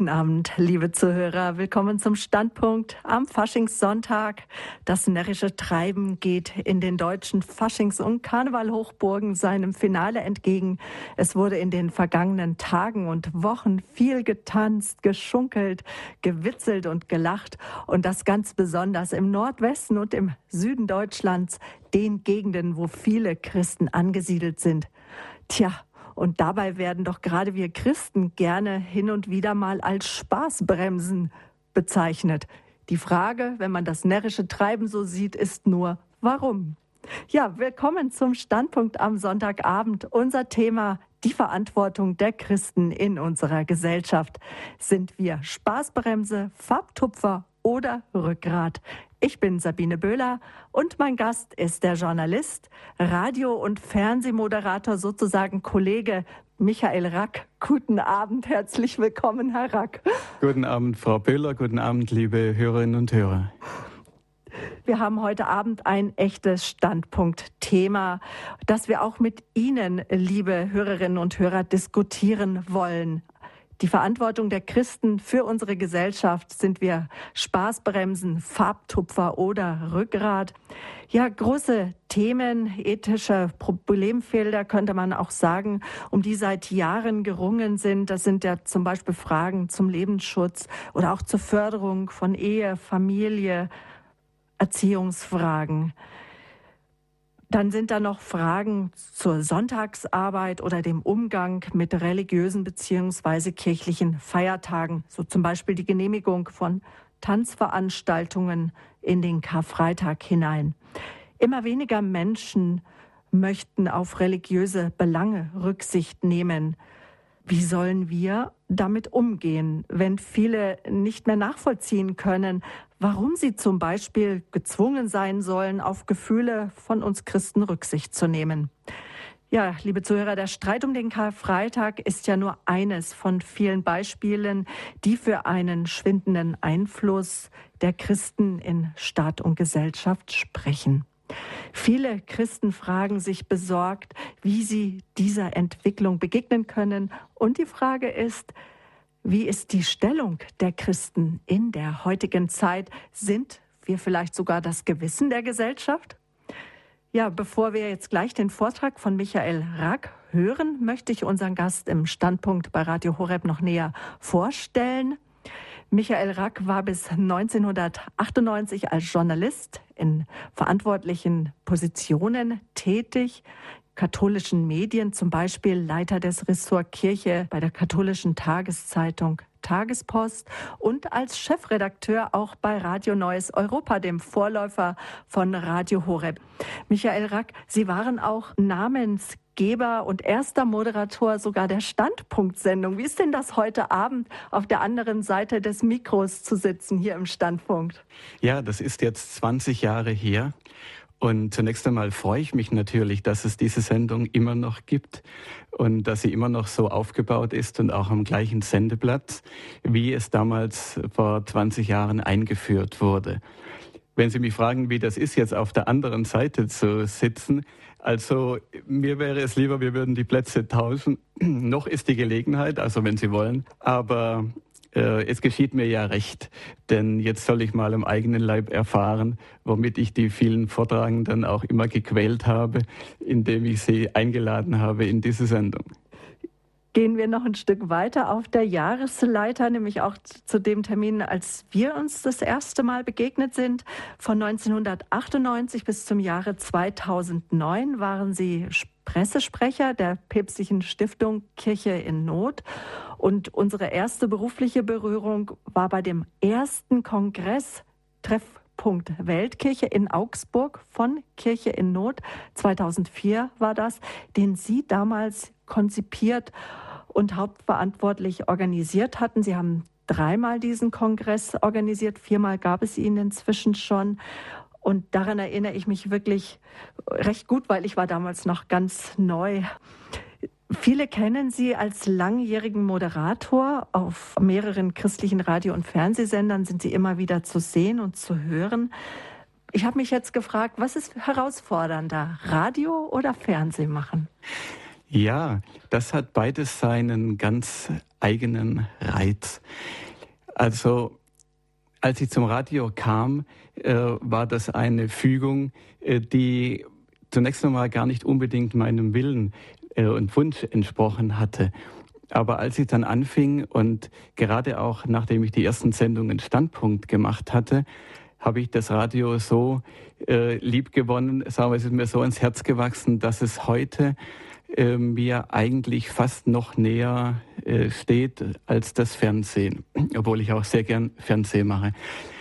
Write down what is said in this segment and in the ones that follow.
Guten Abend, liebe Zuhörer. Willkommen zum Standpunkt am Faschingssonntag. Das närrische Treiben geht in den deutschen Faschings- und Karnevalhochburgen seinem Finale entgegen. Es wurde in den vergangenen Tagen und Wochen viel getanzt, geschunkelt, gewitzelt und gelacht. Und das ganz besonders im Nordwesten und im Süden Deutschlands, den Gegenden, wo viele Christen angesiedelt sind. Tja, und dabei werden doch gerade wir Christen gerne hin und wieder mal als Spaßbremsen bezeichnet. Die Frage, wenn man das närrische Treiben so sieht, ist nur, warum? Ja, willkommen zum Standpunkt am Sonntagabend. Unser Thema die Verantwortung der Christen in unserer Gesellschaft. Sind wir Spaßbremse, Farbtupfer oder Rückgrat? Ich bin Sabine Böhler und mein Gast ist der Journalist, Radio- und Fernsehmoderator, sozusagen Kollege Michael Rack. Guten Abend, herzlich willkommen, Herr Rack. Guten Abend, Frau Böhler, guten Abend, liebe Hörerinnen und Hörer. Wir haben heute Abend ein echtes Standpunktthema, das wir auch mit Ihnen, liebe Hörerinnen und Hörer, diskutieren wollen die Verantwortung der Christen für unsere Gesellschaft. Sind wir Spaßbremsen, Farbtupfer oder Rückgrat? Ja, große Themen, ethische Problemfelder könnte man auch sagen, um die seit Jahren gerungen sind. Das sind ja zum Beispiel Fragen zum Lebensschutz oder auch zur Förderung von Ehe, Familie, Erziehungsfragen. Dann sind da noch Fragen zur Sonntagsarbeit oder dem Umgang mit religiösen beziehungsweise kirchlichen Feiertagen, so zum Beispiel die Genehmigung von Tanzveranstaltungen in den Karfreitag hinein. Immer weniger Menschen möchten auf religiöse Belange Rücksicht nehmen. Wie sollen wir damit umgehen, wenn viele nicht mehr nachvollziehen können, warum sie zum Beispiel gezwungen sein sollen, auf Gefühle von uns Christen Rücksicht zu nehmen? Ja, liebe Zuhörer, der Streit um den Karfreitag ist ja nur eines von vielen Beispielen, die für einen schwindenden Einfluss der Christen in Staat und Gesellschaft sprechen. Viele Christen fragen sich besorgt, wie sie dieser Entwicklung begegnen können. Und die Frage ist, wie ist die Stellung der Christen in der heutigen Zeit? Sind wir vielleicht sogar das Gewissen der Gesellschaft? Ja, bevor wir jetzt gleich den Vortrag von Michael Rack hören, möchte ich unseren Gast im Standpunkt bei Radio Horeb noch näher vorstellen. Michael Rack war bis 1998 als Journalist in verantwortlichen Positionen tätig, katholischen Medien, zum Beispiel Leiter des Ressort Kirche bei der katholischen Tageszeitung Tagespost und als Chefredakteur auch bei Radio Neues Europa, dem Vorläufer von Radio Horeb. Michael Rack, Sie waren auch Namens Geber und erster Moderator sogar der Standpunktsendung. Wie ist denn das heute Abend auf der anderen Seite des Mikros zu sitzen hier im Standpunkt? Ja, das ist jetzt 20 Jahre her. Und zunächst einmal freue ich mich natürlich, dass es diese Sendung immer noch gibt und dass sie immer noch so aufgebaut ist und auch am gleichen Sendeplatz, wie es damals vor 20 Jahren eingeführt wurde. Wenn Sie mich fragen, wie das ist, jetzt auf der anderen Seite zu sitzen, also mir wäre es lieber, wir würden die Plätze tauschen. Noch ist die Gelegenheit, also wenn Sie wollen. Aber äh, es geschieht mir ja recht, denn jetzt soll ich mal am eigenen Leib erfahren, womit ich die vielen Vortragenden auch immer gequält habe, indem ich sie eingeladen habe in diese Sendung gehen wir noch ein Stück weiter auf der Jahresleiter, nämlich auch zu dem Termin, als wir uns das erste Mal begegnet sind. Von 1998 bis zum Jahre 2009 waren Sie Pressesprecher der päpstlichen Stiftung Kirche in Not. Und unsere erste berufliche Berührung war bei dem ersten Kongress Treffpunkt Weltkirche in Augsburg von Kirche in Not. 2004 war das, den Sie damals konzipiert und hauptverantwortlich organisiert hatten. Sie haben dreimal diesen Kongress organisiert, viermal gab es ihn inzwischen schon. Und daran erinnere ich mich wirklich recht gut, weil ich war damals noch ganz neu. Viele kennen Sie als langjährigen Moderator. Auf mehreren christlichen Radio- und Fernsehsendern sind Sie immer wieder zu sehen und zu hören. Ich habe mich jetzt gefragt, was ist herausfordernder, Radio oder Fernsehen machen? Ja, das hat beides seinen ganz eigenen Reiz. Also als ich zum Radio kam, äh, war das eine Fügung, äh, die zunächst einmal gar nicht unbedingt meinem Willen äh, und Wunsch entsprochen hatte. Aber als ich dann anfing und gerade auch nachdem ich die ersten Sendungen Standpunkt gemacht hatte, habe ich das Radio so äh, lieb gewonnen, sagen wir, es ist mir so ins Herz gewachsen, dass es heute äh, mir eigentlich fast noch näher äh, steht als das Fernsehen, obwohl ich auch sehr gern Fernsehen mache.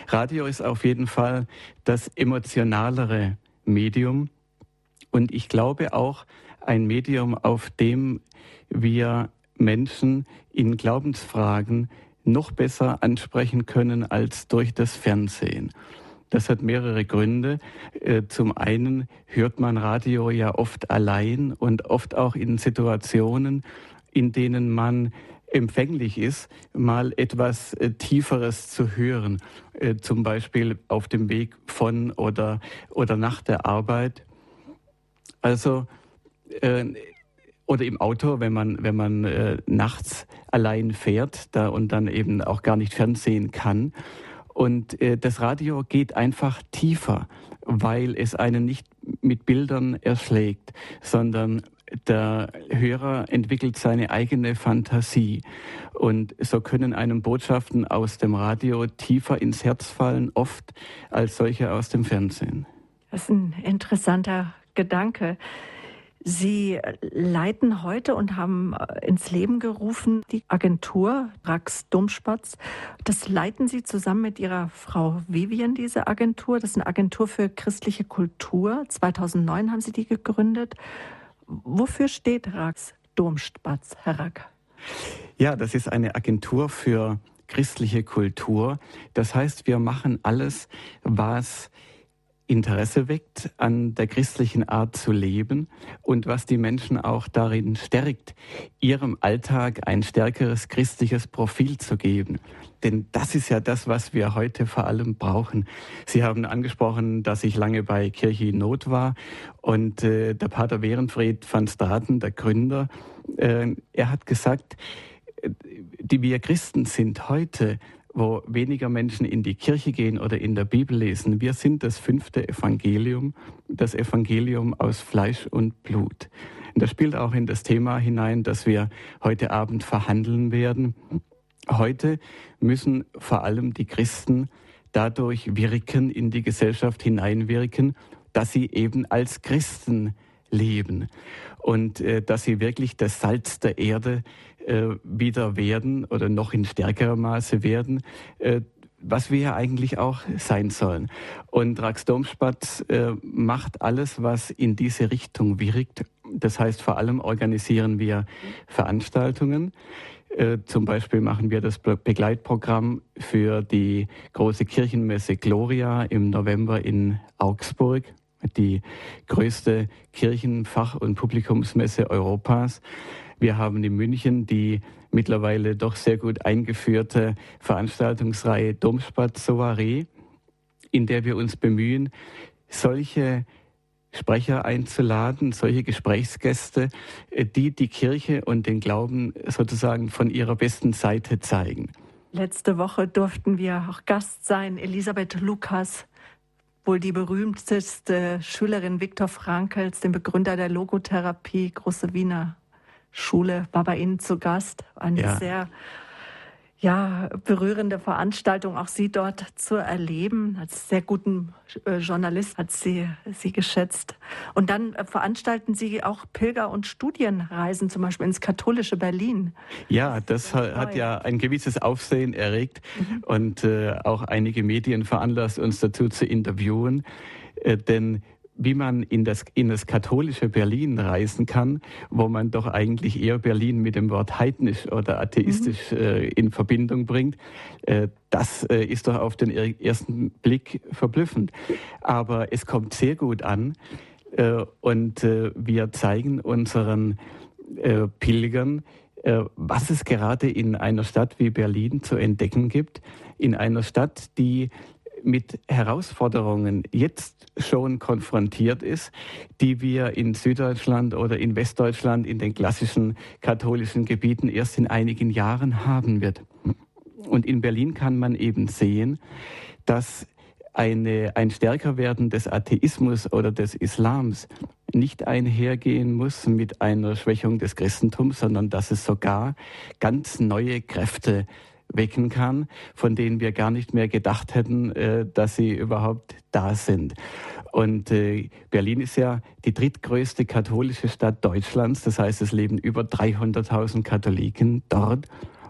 Radio ist auf jeden Fall das emotionalere Medium und ich glaube auch ein Medium, auf dem wir Menschen in Glaubensfragen noch besser ansprechen können als durch das Fernsehen. Das hat mehrere Gründe. Äh, zum einen hört man Radio ja oft allein und oft auch in Situationen, in denen man empfänglich ist, mal etwas äh, Tieferes zu hören. Äh, zum Beispiel auf dem Weg von oder, oder nach der Arbeit. Also oder im Auto, wenn man, wenn man nachts allein fährt da und dann eben auch gar nicht fernsehen kann. Und äh, das Radio geht einfach tiefer, weil es einen nicht mit Bildern erschlägt, sondern der Hörer entwickelt seine eigene Fantasie. Und so können einem Botschaften aus dem Radio tiefer ins Herz fallen, oft als solche aus dem Fernsehen. Das ist ein interessanter Gedanke. Sie leiten heute und haben äh, ins Leben gerufen die Agentur Rax Domspatz. Das leiten Sie zusammen mit Ihrer Frau Vivian, diese Agentur. Das ist eine Agentur für christliche Kultur. 2009 haben Sie die gegründet. Wofür steht Rax Domspatz, Herr Rack? Ja, das ist eine Agentur für christliche Kultur. Das heißt, wir machen alles, was Interesse weckt an der christlichen Art zu leben und was die Menschen auch darin stärkt, ihrem Alltag ein stärkeres christliches Profil zu geben. Denn das ist ja das, was wir heute vor allem brauchen. Sie haben angesprochen, dass ich lange bei Kirche in Not war und äh, der Pater Werenfried van Straten, der Gründer, äh, er hat gesagt, äh, die wir Christen sind heute, wo weniger Menschen in die Kirche gehen oder in der Bibel lesen. Wir sind das fünfte Evangelium, das Evangelium aus Fleisch und Blut. Und das spielt auch in das Thema hinein, das wir heute Abend verhandeln werden. Heute müssen vor allem die Christen dadurch wirken, in die Gesellschaft hineinwirken, dass sie eben als Christen leben und äh, dass sie wirklich das Salz der Erde wieder werden oder noch in stärkerem Maße werden, äh, was wir ja eigentlich auch sein sollen. Und Rax Domspatz äh, macht alles, was in diese Richtung wirkt. Das heißt, vor allem organisieren wir Veranstaltungen. Äh, zum Beispiel machen wir das Begleitprogramm für die große Kirchenmesse Gloria im November in Augsburg, die größte Kirchenfach- und Publikumsmesse Europas. Wir haben in München die mittlerweile doch sehr gut eingeführte Veranstaltungsreihe Domspatz Soiree, in der wir uns bemühen, solche Sprecher einzuladen, solche Gesprächsgäste, äh, die die Kirche und den Glauben sozusagen von ihrer besten Seite zeigen. Letzte Woche durften wir auch Gast sein, Elisabeth Lukas, wohl die berühmteste Schülerin Viktor Frankls, dem Begründer der Logotherapie, große Wiener Schule war bei Ihnen zu Gast. Eine ja. sehr ja, berührende Veranstaltung, auch Sie dort zu erleben. Als sehr guten äh, Journalist hat sie Sie geschätzt. Und dann äh, veranstalten Sie auch Pilger- und Studienreisen, zum Beispiel ins katholische Berlin. Ja, das, das hat ja ein gewisses Aufsehen erregt mhm. und äh, auch einige Medien veranlasst, uns dazu zu interviewen. Äh, denn wie man in das, in das katholische Berlin reisen kann, wo man doch eigentlich eher Berlin mit dem Wort heidnisch oder atheistisch mhm. äh, in Verbindung bringt. Äh, das äh, ist doch auf den ersten Blick verblüffend. Aber es kommt sehr gut an äh, und äh, wir zeigen unseren äh, Pilgern, was es gerade in einer Stadt wie Berlin zu entdecken gibt, in einer Stadt, die mit Herausforderungen jetzt schon konfrontiert ist, die wir in Süddeutschland oder in Westdeutschland in den klassischen katholischen Gebieten erst in einigen Jahren haben wird. Und in Berlin kann man eben sehen, dass eine, ein Stärkerwerden des Atheismus oder des Islams nicht einhergehen muss mit einer Schwächung des Christentums, sondern dass es sogar ganz neue Kräfte wecken kann, von denen wir gar nicht mehr gedacht hätten, äh, dass sie überhaupt da sind. Und äh, Berlin ist ja die drittgrößte katholische Stadt Deutschlands. Das heißt, es leben über 300.000 Katholiken dort.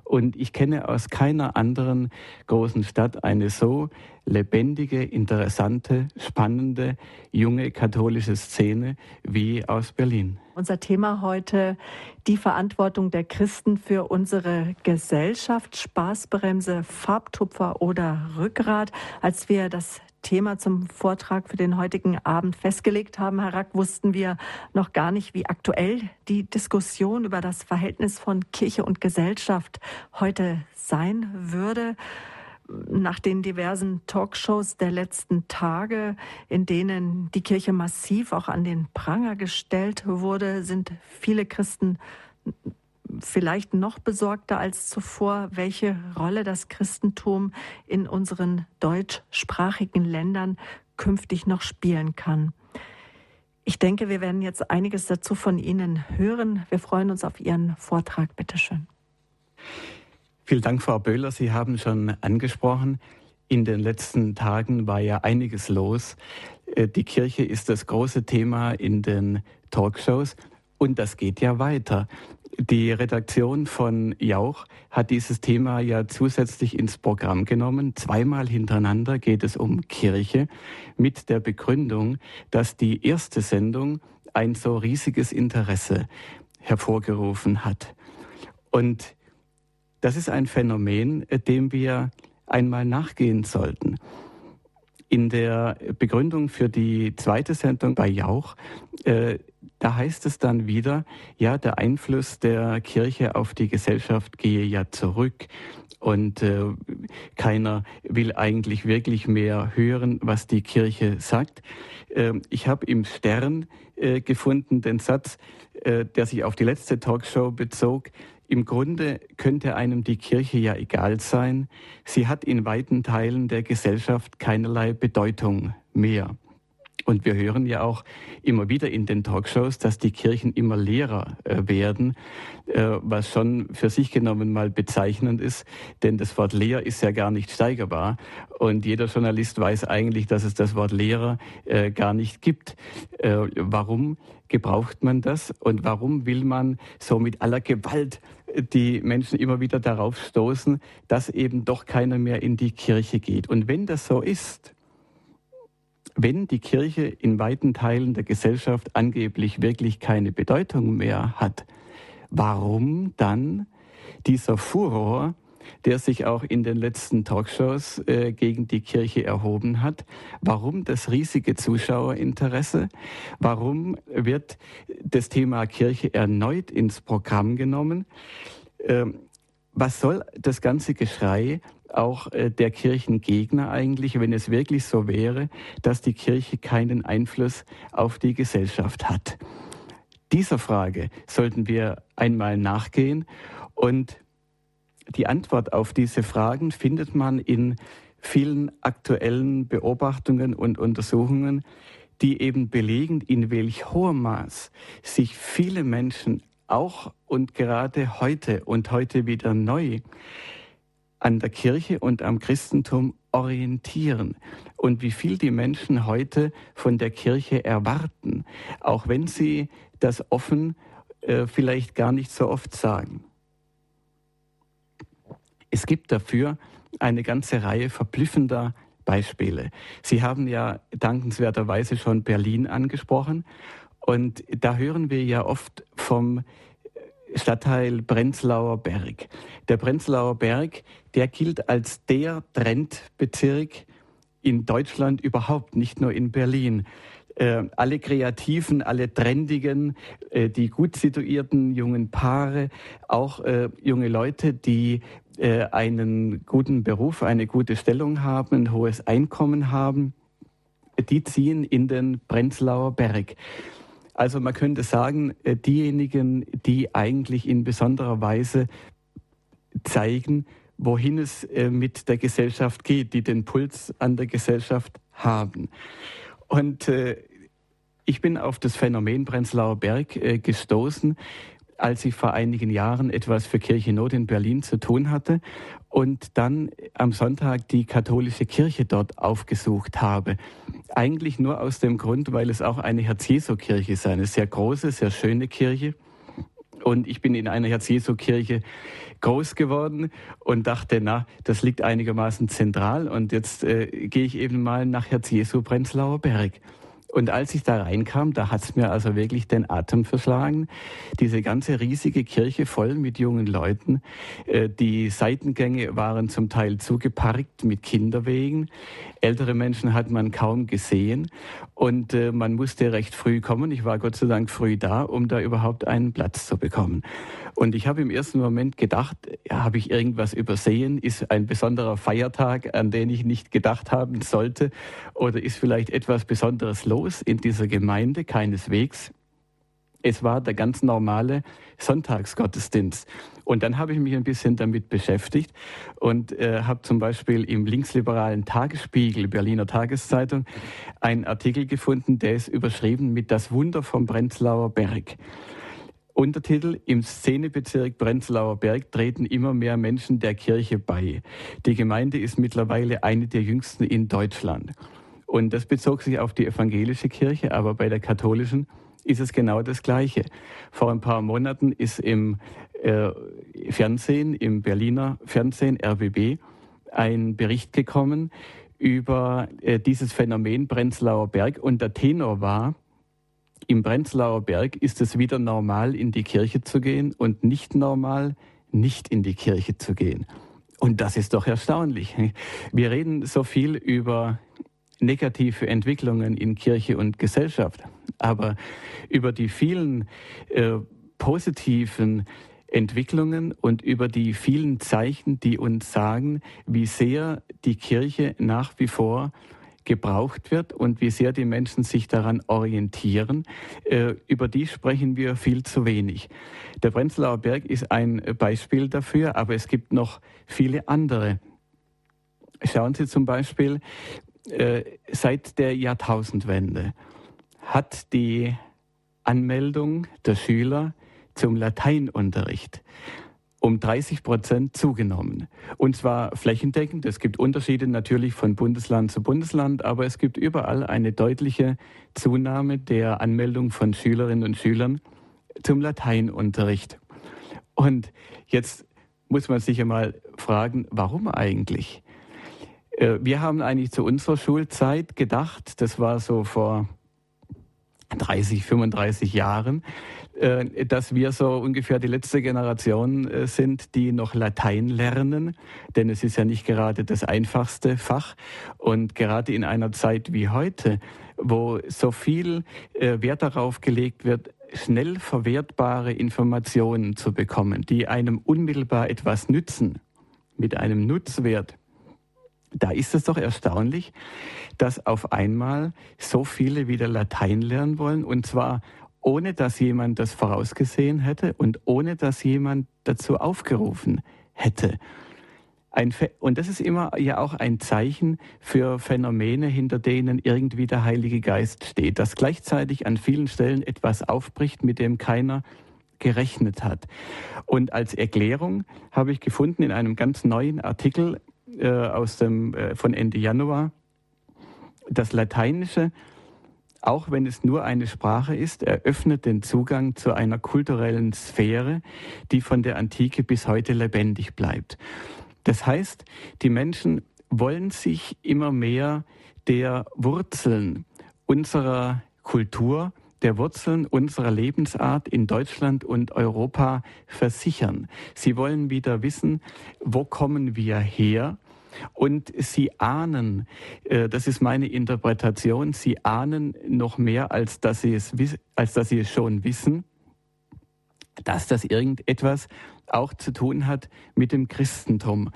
Und ich kenne aus keiner anderen großen Stadt eine so lebendige, interessante, spannende, junge katholische Szene wie aus Berlin. Unser Thema heute die Verantwortung der Christen für unsere Gesellschaft, Spaßbremse, Farbtupfer oder Rückgrat. Als wir das Thema zum Vortrag für den heutigen Abend festgelegt haben, Herr Rack, wussten wir noch gar nicht, wie aktuell die Diskussion über das Verhältnis von Kirche und Gesellschaft heute sein würde. Nach den diversen Talkshows der letzten Tage, in denen die Kirche massiv auch an den Pranger gestellt wurde, sind viele Christen vielleicht noch besorgter als zuvor, welche Rolle das Christentum in unseren deutschsprachigen Ländern künftig noch spielen kann. Ich denke, wir werden jetzt einiges dazu von Ihnen hören. Wir freuen uns auf Ihren Vortrag. Bitte schön. Vielen Dank, Frau Böhler. Sie haben schon angesprochen, in den letzten Tagen war ja einiges los. Äh, die Kirche ist das große Thema in den Talkshows. Und das geht ja weiter. Die Redaktion von Jauch hat dieses Thema ja zusätzlich ins Programm genommen. Zweimal hintereinander geht es um Kirche mit der Begründung, dass die erste Sendung ein so riesiges Interesse hervorgerufen hat. Und das ist ein Phänomen, dem wir einmal nachgehen sollten. In der Begründung für die zweite Sendung bei Jauch äh, da heißt es dann wieder, ja, der Einfluss der Kirche auf die Gesellschaft gehe ja zurück und äh, keiner will eigentlich wirklich mehr hören, was die Kirche sagt. Äh, ich habe im Stern äh, gefunden den Satz, äh, der sich auf die letzte Talkshow bezog. Im Grunde könnte einem die Kirche ja egal sein. Sie hat in weiten Teilen der Gesellschaft keinerlei Bedeutung mehr. Und wir hören ja auch immer wieder in den Talkshows, dass die Kirchen immer leerer äh, werden, äh, was schon für sich genommen mal bezeichnend ist, denn das Wort leer ist ja gar nicht steigerbar. Und jeder Journalist weiß eigentlich, dass es das Wort Lehrer äh, gar nicht gibt. Warum gebraucht man das und warum will man so mit aller Gewalt die Menschen immer wieder darauf stoßen, dass eben doch keiner mehr in die Kirche geht? Und wenn das so ist, wenn die Kirche in weiten Teilen der Gesellschaft angeblich wirklich keine Bedeutung mehr hat, warum dann dieser Furor, der sich auch in den letzten Talkshows äh, gegen die Kirche erhoben hat. Warum das riesige Zuschauerinteresse? Warum wird das Thema Kirche erneut ins Programm genommen? Ähm, was soll das ganze Geschrei auch äh, der Kirchengegner eigentlich, wenn es wirklich so wäre, dass die Kirche keinen Einfluss auf die Gesellschaft hat. Dieser Frage sollten wir einmal nachgehen und die Antwort auf diese Fragen findet man in vielen aktuellen Beobachtungen und Untersuchungen, die eben belegen, in welch hohem Maß sich viele Menschen auch und gerade heute und heute wieder neu an der Kirche und am Christentum orientieren und wie viel die Menschen heute von der Kirche erwarten, auch wenn sie das offen äh, vielleicht gar nicht so oft sagen. Es gibt dafür eine ganze Reihe verblüffender Beispiele. Sie haben ja dankenswerterweise schon Berlin angesprochen und da hören wir ja oft vom Stadtteil Prenzlauer Berg. Der Prenzlauer Berg, der gilt als der Trendbezirk in Deutschland überhaupt, nicht nur in Berlin. äh, alle Kreativen, alle Trendigen, äh, die gut situierten jungen Paare, auch äh, junge Leute, die äh, einen guten Beruf, eine gute Stellung haben, ein hohes Einkommen haben, die ziehen in den Prenzlauer Berg. Also man könnte sagen, äh, diejenigen, die eigentlich in besonderer Weise zeigen, wohin es äh, mit der Gesellschaft geht, die den Puls an der Gesellschaft haben. Und äh, ich bin auf das Phänomen Prenzlauer Berg gestoßen, als ich vor einigen Jahren etwas für Kirche Not in Berlin zu tun hatte und dann am Sonntag die katholische Kirche dort aufgesucht habe. Eigentlich nur aus dem Grund, weil es auch eine Herz-Jesu-Kirche ist, eine sehr große, sehr schöne Kirche. Und ich bin in einer Herz-Jesu-Kirche groß geworden und dachte, na, das liegt einigermaßen zentral und jetzt äh, gehe ich eben mal nach Herz-Jesu Prenzlauer Berg. Und als ich da reinkam, da hat's mir also wirklich den Atem verschlagen. Diese ganze riesige Kirche voll mit jungen Leuten. Äh, die Seitengänge waren zum Teil zugeparkt mit Kinderwegen. Ältere Menschen hat man kaum gesehen. Und äh, man musste recht früh kommen. Ich war Gott sei Dank früh da, um da überhaupt einen Platz zu bekommen. Und ich habe im ersten Moment gedacht, ja, habe ich irgendwas übersehen? Ist ein besonderer Feiertag, an den ich nicht gedacht haben sollte? Oder ist vielleicht etwas Besonderes los in dieser Gemeinde? Keineswegs. Es war der ganz normale Sonntagsgottesdienst. Und dann habe ich mich ein bisschen damit beschäftigt und äh, habe zum Beispiel im linksliberalen Tagesspiegel, Berliner Tageszeitung, einen Artikel gefunden, der ist überschrieben mit Das Wunder vom Prenzlauer Berg. Untertitel Im Szenebezirk Prenzlauer Berg treten immer mehr Menschen der Kirche bei. Die Gemeinde ist mittlerweile eine der jüngsten in Deutschland. Und das bezog sich auf die evangelische Kirche, aber bei der katholischen ist es genau das Gleiche. Vor ein paar Monaten ist im äh, Fernsehen, im Berliner Fernsehen RBB, ein Bericht gekommen über äh, dieses Phänomen Prenzlauer Berg und der Tenor war, im Prenzlauer Berg ist es wieder normal, in die Kirche zu gehen und nicht normal, nicht in die Kirche zu gehen. Und das ist doch erstaunlich. Wir reden so viel über negative Entwicklungen in Kirche und Gesellschaft, aber über die vielen äh, positiven Entwicklungen und über die vielen Zeichen, die uns sagen, wie sehr die Kirche nach wie vor gebraucht wird und wie sehr die Menschen sich daran orientieren, äh, über die sprechen wir viel zu wenig. Der Prenzlauer Berg ist ein Beispiel dafür, aber es gibt noch viele andere. Schauen Sie zum Beispiel, seit der Jahrtausendwende hat die Anmeldung der Schüler zum Lateinunterricht um 30 Prozent zugenommen. Und zwar flächendeckend. Es gibt Unterschiede natürlich von Bundesland zu Bundesland, aber es gibt überall eine deutliche Zunahme der Anmeldung von Schülerinnen und Schülern zum Lateinunterricht. Und jetzt muss man sich einmal fragen, warum eigentlich? Äh, wir haben eigentlich zu unserer Schulzeit gedacht, das war so vor 30, 35 Jahren, äh, dass wir so ungefähr die letzte Generation äh, sind, die noch Latein lernen, denn es ist ja nicht gerade das einfachste Fach. Und gerade in einer Zeit wie heute, wo so viel Wert darauf gelegt wird, schnell verwertbare Informationen zu bekommen, die einem unmittelbar etwas nützen, mit einem Nutzwert, da ist es doch erstaunlich, dass auf einmal so viele wieder Latein lernen wollen und zwar ohne dass jemand das vorausgesehen hätte und ohne dass jemand dazu aufgerufen hätte. und das ist immer ja auch ein Zeichen für Phänomene, hinter denen irgendwie der Heilige Geist steht, dass gleichzeitig an vielen Stellen etwas aufbricht, mit dem keiner gerechnet hat. Und als Erklärung habe ich gefunden in einem ganz neuen Artikel äh, aus dem, äh, von Ende Januar, das Lateinische auch wenn es nur eine Sprache ist, eröffnet den Zugang zu einer kulturellen Sphäre, die von der Antike bis heute lebendig bleibt. Das heißt, die Menschen wollen sich immer mehr der Wurzeln unserer Kultur, der Wurzeln unserer Lebensart in Deutschland und Europa versichern. Sie wollen wieder wissen, wo kommen wir her Und sie ahnen, äh, das ist meine Interpretation, sie ahnen noch mehr, als dass sie es, als dass sie es schon wissen, dass das irgendetwas auch zu tun hat mit dem Christentum.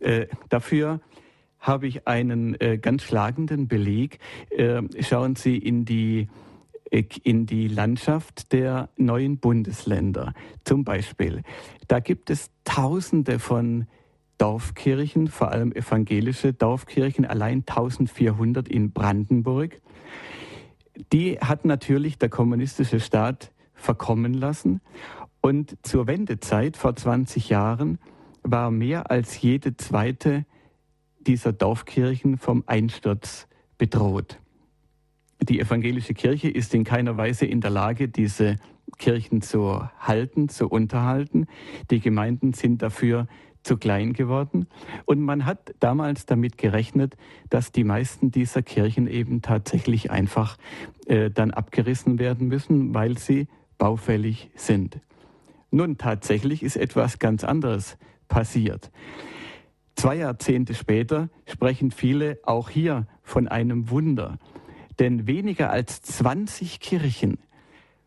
Äh, dafür habe ich einen äh, ganz schlagenden Beleg. Schauen Sie in die in die Landschaft der neuen Bundesländer. Zum Beispiel, da gibt es Tausende von Dorfkirchen, vor allem evangelische Dorfkirchen, allein 1400 in Brandenburg. Die hat natürlich der kommunistische Staat verkommen lassen. Und zur Wendezeit vor 20 Jahren war mehr als jede zweite dieser Dorfkirchen vom Einsturz bedroht. Die evangelische Kirche ist in keiner Weise in der Lage, diese Kirchen zu halten, zu unterhalten. Die Gemeinden sind dafür zu klein geworden. Und man hat damals damit gerechnet, dass die meisten dieser Kirchen eben tatsächlich einfach äh, dann abgerissen werden müssen, weil sie baufällig sind. Nun, tatsächlich ist etwas ganz anderes passiert. Zwei Jahrzehnte später sprechen viele auch hier von einem Wunder. Denn weniger als 20 Kirchen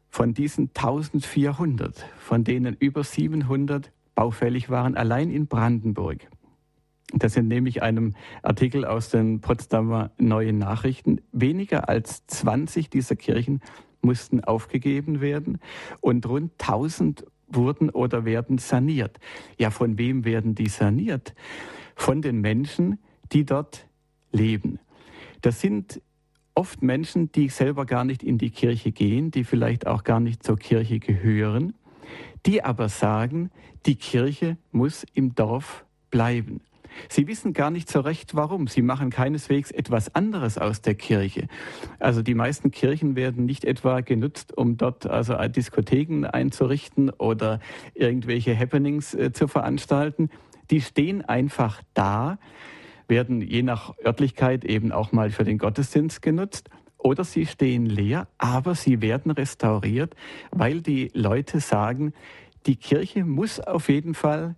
von diesen 1400, von denen über 700 baufällig waren, allein in Brandenburg. Das entnehme ich einem Artikel aus den Potsdamer Neuen Nachrichten. Weniger als 20 dieser Kirchen mussten aufgegeben werden und rund 1000 wurden oder werden saniert. Ja, von wem werden die saniert? von den Menschen, die dort leben. Das sind oft Menschen, die selber gar nicht in die Kirche gehen, die vielleicht auch gar nicht zur Kirche gehören, die aber sagen, die Kirche muss im Dorf bleiben. Sie wissen gar nicht so recht, warum. Sie machen keineswegs etwas anderes aus der Kirche. Also die meisten Kirchen werden nicht etwa genutzt, um dort also Diskotheken einzurichten oder irgendwelche Happenings äh, zu veranstalten die stehen einfach da, werden je nach Örtlichkeit eben auch mal für den Gottesdienst genutzt oder sie stehen leer, aber sie werden restauriert, weil die Leute sagen, die Kirche muss auf jeden Fall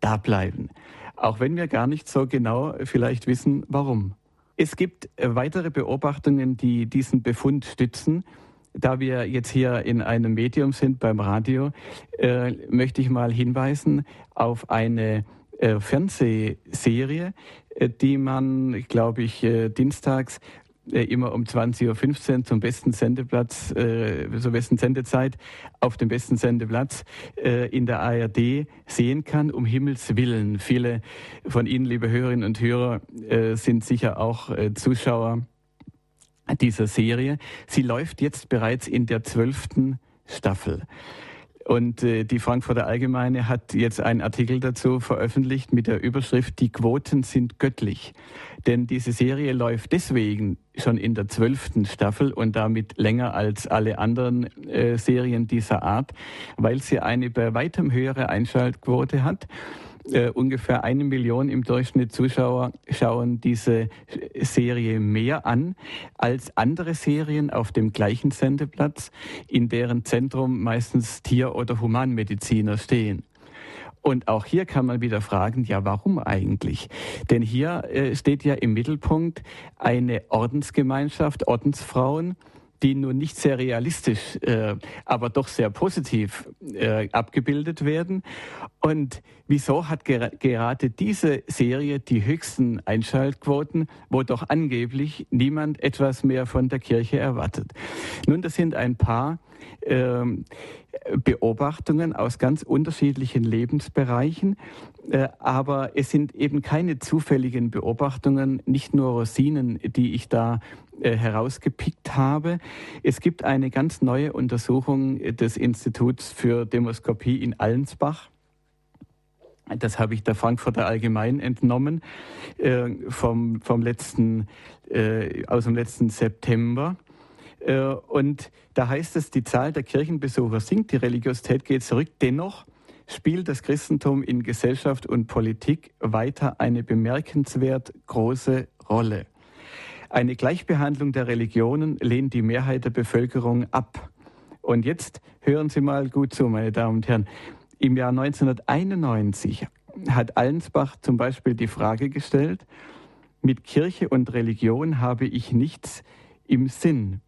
da bleiben, auch wenn wir gar nicht so genau vielleicht wissen, warum. Es gibt weitere Beobachtungen, die diesen Befund stützen. Da wir jetzt hier in einem Medium sind beim Radio, äh, möchte ich mal hinweisen auf eine äh, Fernsehserie, äh, die man, glaube ich, äh, dienstags immer um 20.15 Uhr zum besten Sendeplatz, zur besten Sendezeit auf dem besten Sendeplatz in der ARD sehen kann, um Himmels Willen. Viele von Ihnen, liebe Hörerinnen und Hörer, sind sicher auch Zuschauer dieser Serie. Sie läuft jetzt bereits in der zwölften Staffel. Und äh, die Frankfurter Allgemeine hat jetzt einen Artikel dazu veröffentlicht mit der Überschrift Die Quoten sind göttlich. Denn diese Serie läuft deswegen schon in der zwölften Staffel und damit länger als alle anderen äh, Serien dieser Art, weil sie eine bei weitem höhere Einschaltquote hat äh, ungefähr eine Million im Durchschnitt Zuschauer schauen diese Serie mehr an als andere Serien auf dem gleichen Sendeplatz, in deren Zentrum meistens Tier- oder Humanmediziner stehen. Und auch hier kann man wieder fragen, ja, warum eigentlich? Denn hier äh, steht ja im Mittelpunkt eine Ordensgemeinschaft, Ordensfrauen, die nun nicht sehr realistisch, äh, aber doch sehr positiv äh, abgebildet werden. Und wieso hat ger gerade diese Serie die höchsten Einschaltquoten, wo doch angeblich niemand etwas mehr von der Kirche erwartet? Nun, das sind ein paar Beobachtungen aus ganz unterschiedlichen Lebensbereichen, äh, aber es sind eben keine zufälligen Beobachtungen, nicht nur Rosinen, die ich da äh, herausgepickt habe. Es gibt eine ganz neue Untersuchung des Instituts für Demoskopie in Allensbach. Das habe ich der Frankfurter Allgemein entnommen äh, vom, vom letzten, aus dem letzten September. Äh, und da heißt es, die Zahl der Kirchenbesucher sinkt, die Religiosität geht zurück. Dennoch spielt das Christentum in Gesellschaft und Politik weiter eine bemerkenswert große Rolle. Eine Gleichbehandlung der Religionen lehnt die Mehrheit der Bevölkerung ab. Und jetzt hören Sie mal gut zu, meine Damen und Herren. Im Jahr 1991 hat Allensbach zum Beispiel die Frage gestellt, mit Kirche und Religion habe ich nichts im Sinn.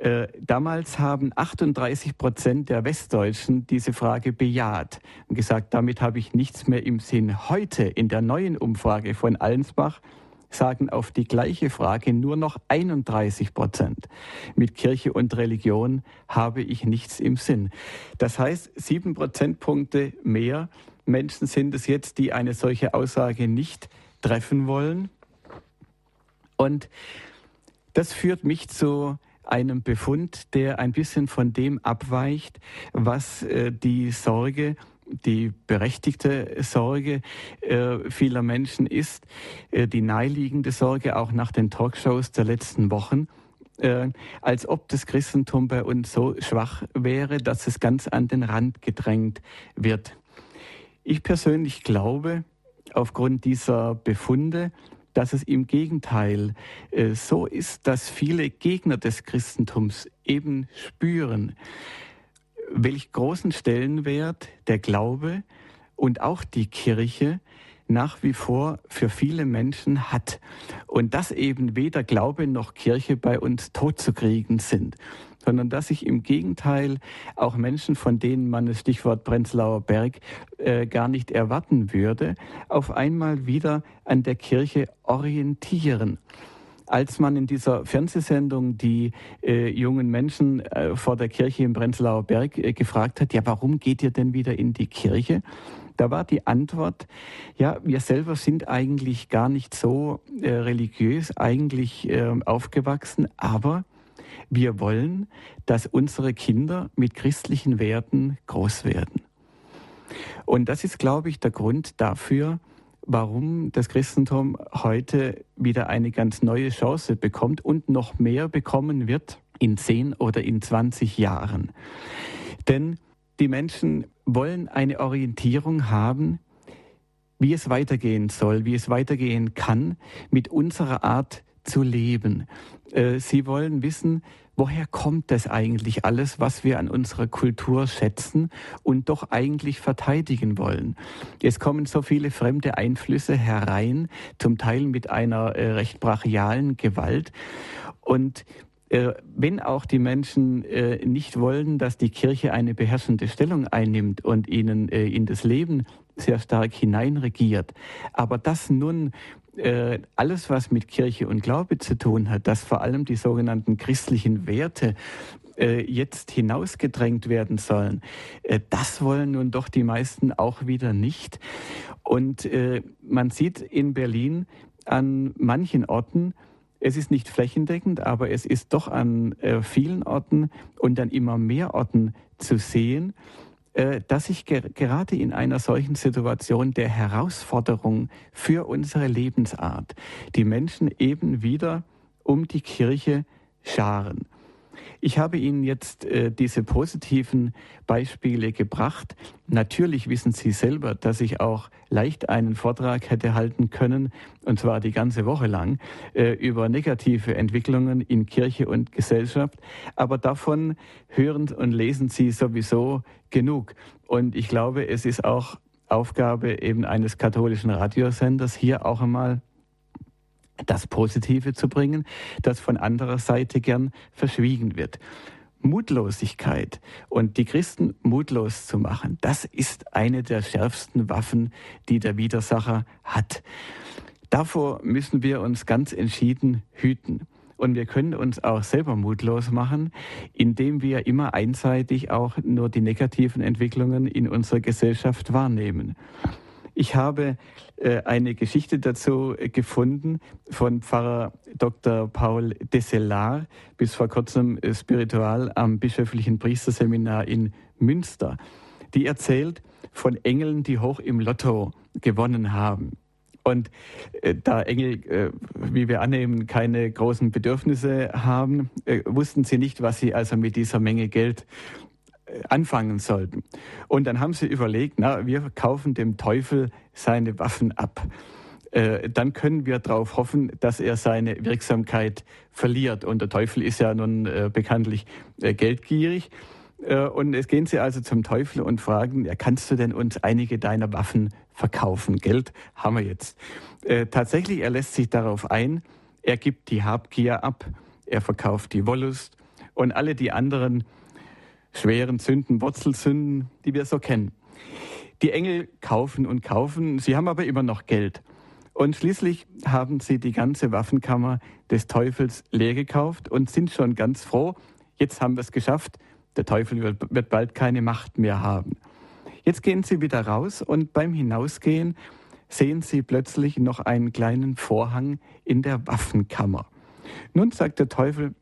Äh, damals haben 38 Prozent der Westdeutschen diese Frage bejaht und gesagt, damit habe ich nichts mehr im Sinn. Heute in der neuen Umfrage von Allensbach sagen auf die gleiche Frage nur noch 31 Prozent. Mit Kirche und Religion habe ich nichts im Sinn. Das heißt, sieben Prozentpunkte mehr Menschen sind es jetzt, die eine solche Aussage nicht treffen wollen. Und das führt mich zu einem Befund, der ein bisschen von dem abweicht, was äh, die Sorge die berechtigte Sorge äh, vieler Menschen ist, äh, die naheliegende Sorge auch nach den Talkshows der letzten Wochen, äh, als ob das Christentum bei uns so schwach wäre, dass es ganz an den Rand gedrängt wird. Ich persönlich glaube, aufgrund dieser Befunde, dass es im Gegenteil äh, so ist, dass viele Gegner des Christentums eben spüren, welch großen Stellenwert der Glaube und auch die Kirche nach wie vor für viele Menschen hat. Und dass eben weder Glaube noch Kirche bei uns totzukriegen sind, sondern dass sich im Gegenteil auch Menschen, von denen man das Stichwort Prenzlauer Berg äh, gar nicht erwarten würde, auf einmal wieder an der Kirche orientieren als man in dieser Fernsehsendung die äh, jungen Menschen äh, vor der Kirche im Prenzlauer Berg äh, gefragt hat, ja, warum geht ihr denn wieder in die Kirche? Da war die Antwort, ja, wir selber sind eigentlich gar nicht so äh, religiös, eigentlich äh, aufgewachsen, aber wir wollen, dass unsere Kinder mit christlichen Werten groß werden. Und das ist, glaube ich, der Grund dafür, warum das Christentum heute wieder eine ganz neue Chance bekommt und noch mehr bekommen wird in 10 oder in 20 Jahren. Denn die Menschen wollen eine Orientierung haben, wie es weitergehen soll, wie es weitergehen kann mit unserer Art zu leben. Äh, sie wollen wissen, woher kommt das eigentlich alles, was wir an unserer Kultur schätzen und doch eigentlich verteidigen wollen. Es kommen so viele fremde Einflüsse herein, zum Teil mit einer äh, recht brachialen Gewalt. Und äh, wenn auch die Menschen nicht wollen, dass die Kirche eine beherrschende Stellung einnimmt und ihnen in das Leben sehr stark hineinregiert, aber das nun äh, alles, was mit Kirche und Glaube zu tun hat, dass vor allem die sogenannten christlichen Werte äh, jetzt hinausgedrängt werden sollen, äh, das wollen nun doch die meisten auch wieder nicht. Und man sieht in Berlin an manchen Orten, es ist nicht flächendeckend, aber es ist doch an vielen Orten und an immer mehr Orten zu sehen, äh, dass sich gerade in einer solchen Situation der Herausforderung für unsere Lebensart die Menschen eben wieder um die Kirche scharen. Ich habe Ihnen jetzt äh, diese positiven Beispiele gebracht. Natürlich wissen Sie selber, dass ich auch leicht einen Vortrag hätte halten können, und zwar die ganze Woche lang, äh, über negative Entwicklungen in Kirche und Gesellschaft. Aber davon hören und lesen Sie sowieso genug. Und ich glaube, es ist auch Aufgabe eben eines katholischen Radiosenders, hier auch einmal das Positive zu bringen, das von anderer Seite gern verschwiegen wird. Mutlosigkeit und die Christen mutlos zu machen, das ist eine der schärfsten Waffen, die der Widersacher hat. Davor müssen wir uns ganz entschieden hüten. Und wir können uns auch selber mutlos machen, indem wir immer einseitig auch nur die negativen Entwicklungen in unserer Gesellschaft wahrnehmen. Ich habe äh, eine Geschichte dazu gefunden von Pfarrer Dr. Paul Desselar, bis vor kurzem äh, spiritual am bischöflichen Priesterseminar in Münster. Die erzählt von Engeln, die hoch im Lotto gewonnen haben. Und äh, da Engel, äh, wie wir annehmen, keine großen Bedürfnisse haben, äh, wussten sie nicht, was sie also mit dieser Menge Geld anfangen sollten. Und dann haben sie überlegt, na, wir kaufen dem Teufel seine Waffen ab. Äh, dann können wir darauf hoffen, dass er seine Wirksamkeit verliert. Und der Teufel ist ja nun äh, bekanntlich äh, geldgierig. Äh, und es gehen sie also zum Teufel und fragen, ja, kannst du denn uns einige deiner Waffen verkaufen? Geld haben wir jetzt. Äh, tatsächlich, er lässt sich darauf ein, er gibt die Habgier ab, er verkauft die Wollust und alle die anderen schweren Sünden, Wurzelsünden, die wir so kennen. Die Engel kaufen und kaufen, sie haben aber immer noch Geld. Und schließlich haben sie die ganze Waffenkammer des Teufels leer gekauft und sind schon ganz froh, jetzt haben wir es geschafft, der Teufel wird, wird bald keine Macht mehr haben. Jetzt gehen sie wieder raus und beim Hinausgehen sehen sie plötzlich noch einen kleinen Vorhang in der Waffenkammer. Nun sagt der Teufel,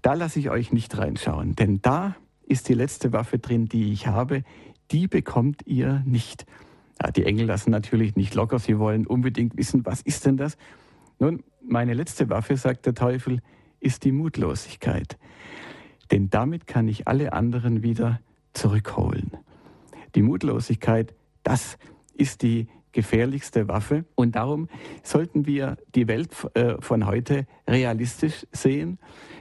da lasse ich euch nicht reinschauen, denn da ist die letzte Waffe drin, die ich habe, die bekommt ihr nicht. Ja, die Engel lassen natürlich nicht locker, sie wollen unbedingt wissen, was ist denn das? Nun, meine letzte Waffe, sagt der Teufel, ist die Mutlosigkeit. Denn damit kann ich alle anderen wieder zurückholen. Die Mutlosigkeit, das ist die gefährlichste Waffe. Und darum sollten wir die Welt äh, von heute realistisch sehen.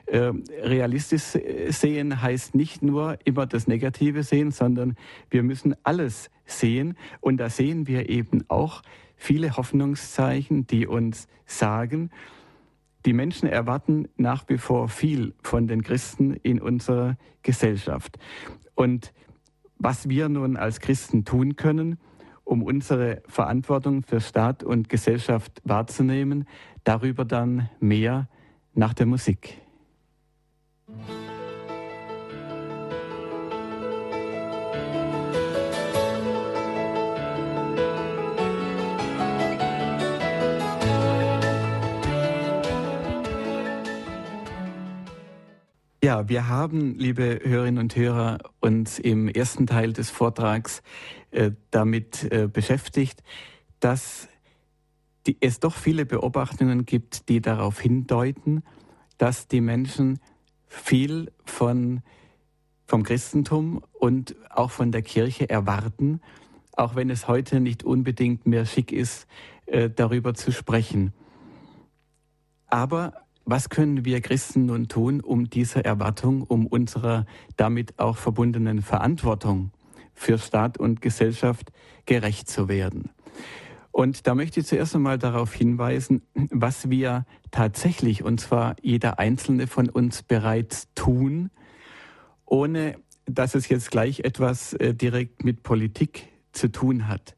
Ähm, realistisch sehen heißt nicht nur immer das Negative sehen, sondern wir müssen alles sehen. Und da sehen wir eben auch viele Hoffnungszeichen, die uns sagen, die Menschen erwarten nach wie vor viel von den Christen in unserer Gesellschaft. Und was wir nun als Christen tun können, um unsere Verantwortung für Staat und Gesellschaft wahrzunehmen, darüber dann mehr nach der Musik. Ja, wir haben, liebe Hörerinnen und Hörer, uns im ersten Teil des Vortrags äh, damit äh, beschäftigt, dass die, es doch viele Beobachtungen gibt, die darauf hindeuten, dass die Menschen viel von, vom Christentum und auch von der Kirche erwarten, auch wenn es heute nicht unbedingt mehr schick ist, äh, darüber zu sprechen. Aber was können wir Christen nun tun, um dieser Erwartung, um unserer damit auch verbundenen Verantwortung für Staat und Gesellschaft gerecht zu werden? Und da möchte ich zuerst einmal darauf hinweisen, was wir tatsächlich, und zwar jeder einzelne von uns bereits tun, ohne dass es jetzt gleich etwas äh, direkt mit Politik zu tun hat.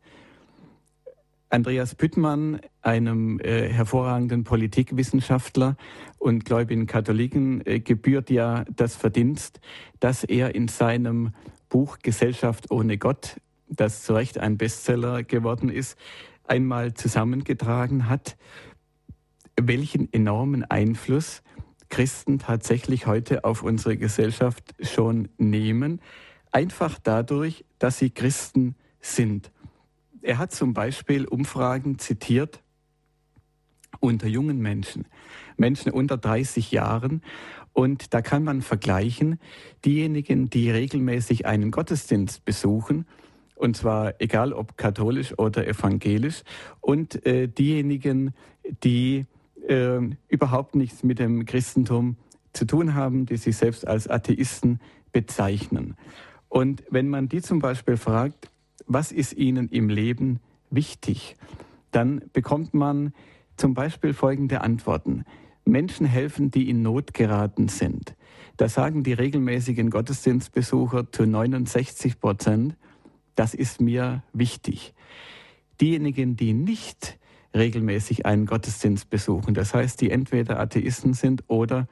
Andreas Püttmann, einem äh, hervorragenden Politikwissenschaftler und gläubigen Katholiken, äh, gebührt ja das Verdienst, dass er in seinem Buch Gesellschaft ohne Gott, das zu Recht ein Bestseller geworden ist, einmal zusammengetragen hat, welchen enormen Einfluss Christen tatsächlich heute auf unsere Gesellschaft schon nehmen, einfach dadurch, dass sie Christen sind. Er hat zum Beispiel Umfragen zitiert unter jungen Menschen, Menschen unter 30 Jahren. Und da kann man vergleichen, diejenigen, die regelmäßig einen Gottesdienst besuchen, und zwar egal ob katholisch oder evangelisch, und äh, diejenigen, die äh, überhaupt nichts mit dem Christentum zu tun haben, die sich selbst als Atheisten bezeichnen. Und wenn man die zum Beispiel fragt, was ist Ihnen im Leben wichtig, dann bekommt man zum Beispiel folgende Antworten. Menschen helfen, die in Not geraten sind. Da sagen die regelmäßigen Gottesdienstbesucher zu 69 Prozent, das ist mir wichtig. Diejenigen, die nicht regelmäßig einen Gottesdienst besuchen, das heißt, die entweder Atheisten sind oder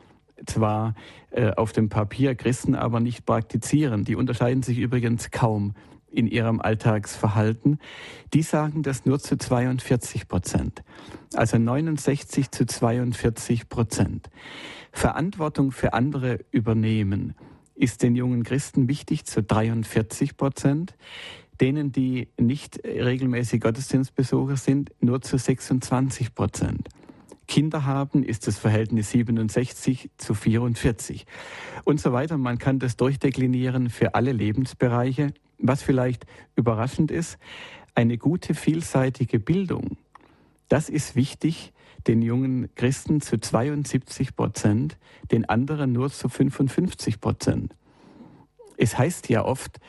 zwar äh, auf dem Papier Christen, aber nicht praktizieren, die unterscheiden sich übrigens kaum in ihrem Alltagsverhalten, die sagen das nur zu 42 Prozent. Also 69 zu 42 Prozent. Verantwortung für andere übernehmen ist den jungen Christen wichtig zu 43 Prozent. Denen, die nicht regelmäßig Gottesdienstbesucher sind, nur zu 26 Prozent. Kinder haben, ist das Verhältnis 67 zu 44 und so weiter. Man kann das durchdeklinieren für alle Lebensbereiche. Was vielleicht überraschend ist, eine gute vielseitige Bildung, das ist wichtig den jungen Christen zu 72 Prozent, den anderen nur zu 55 Prozent. Es heißt ja oft,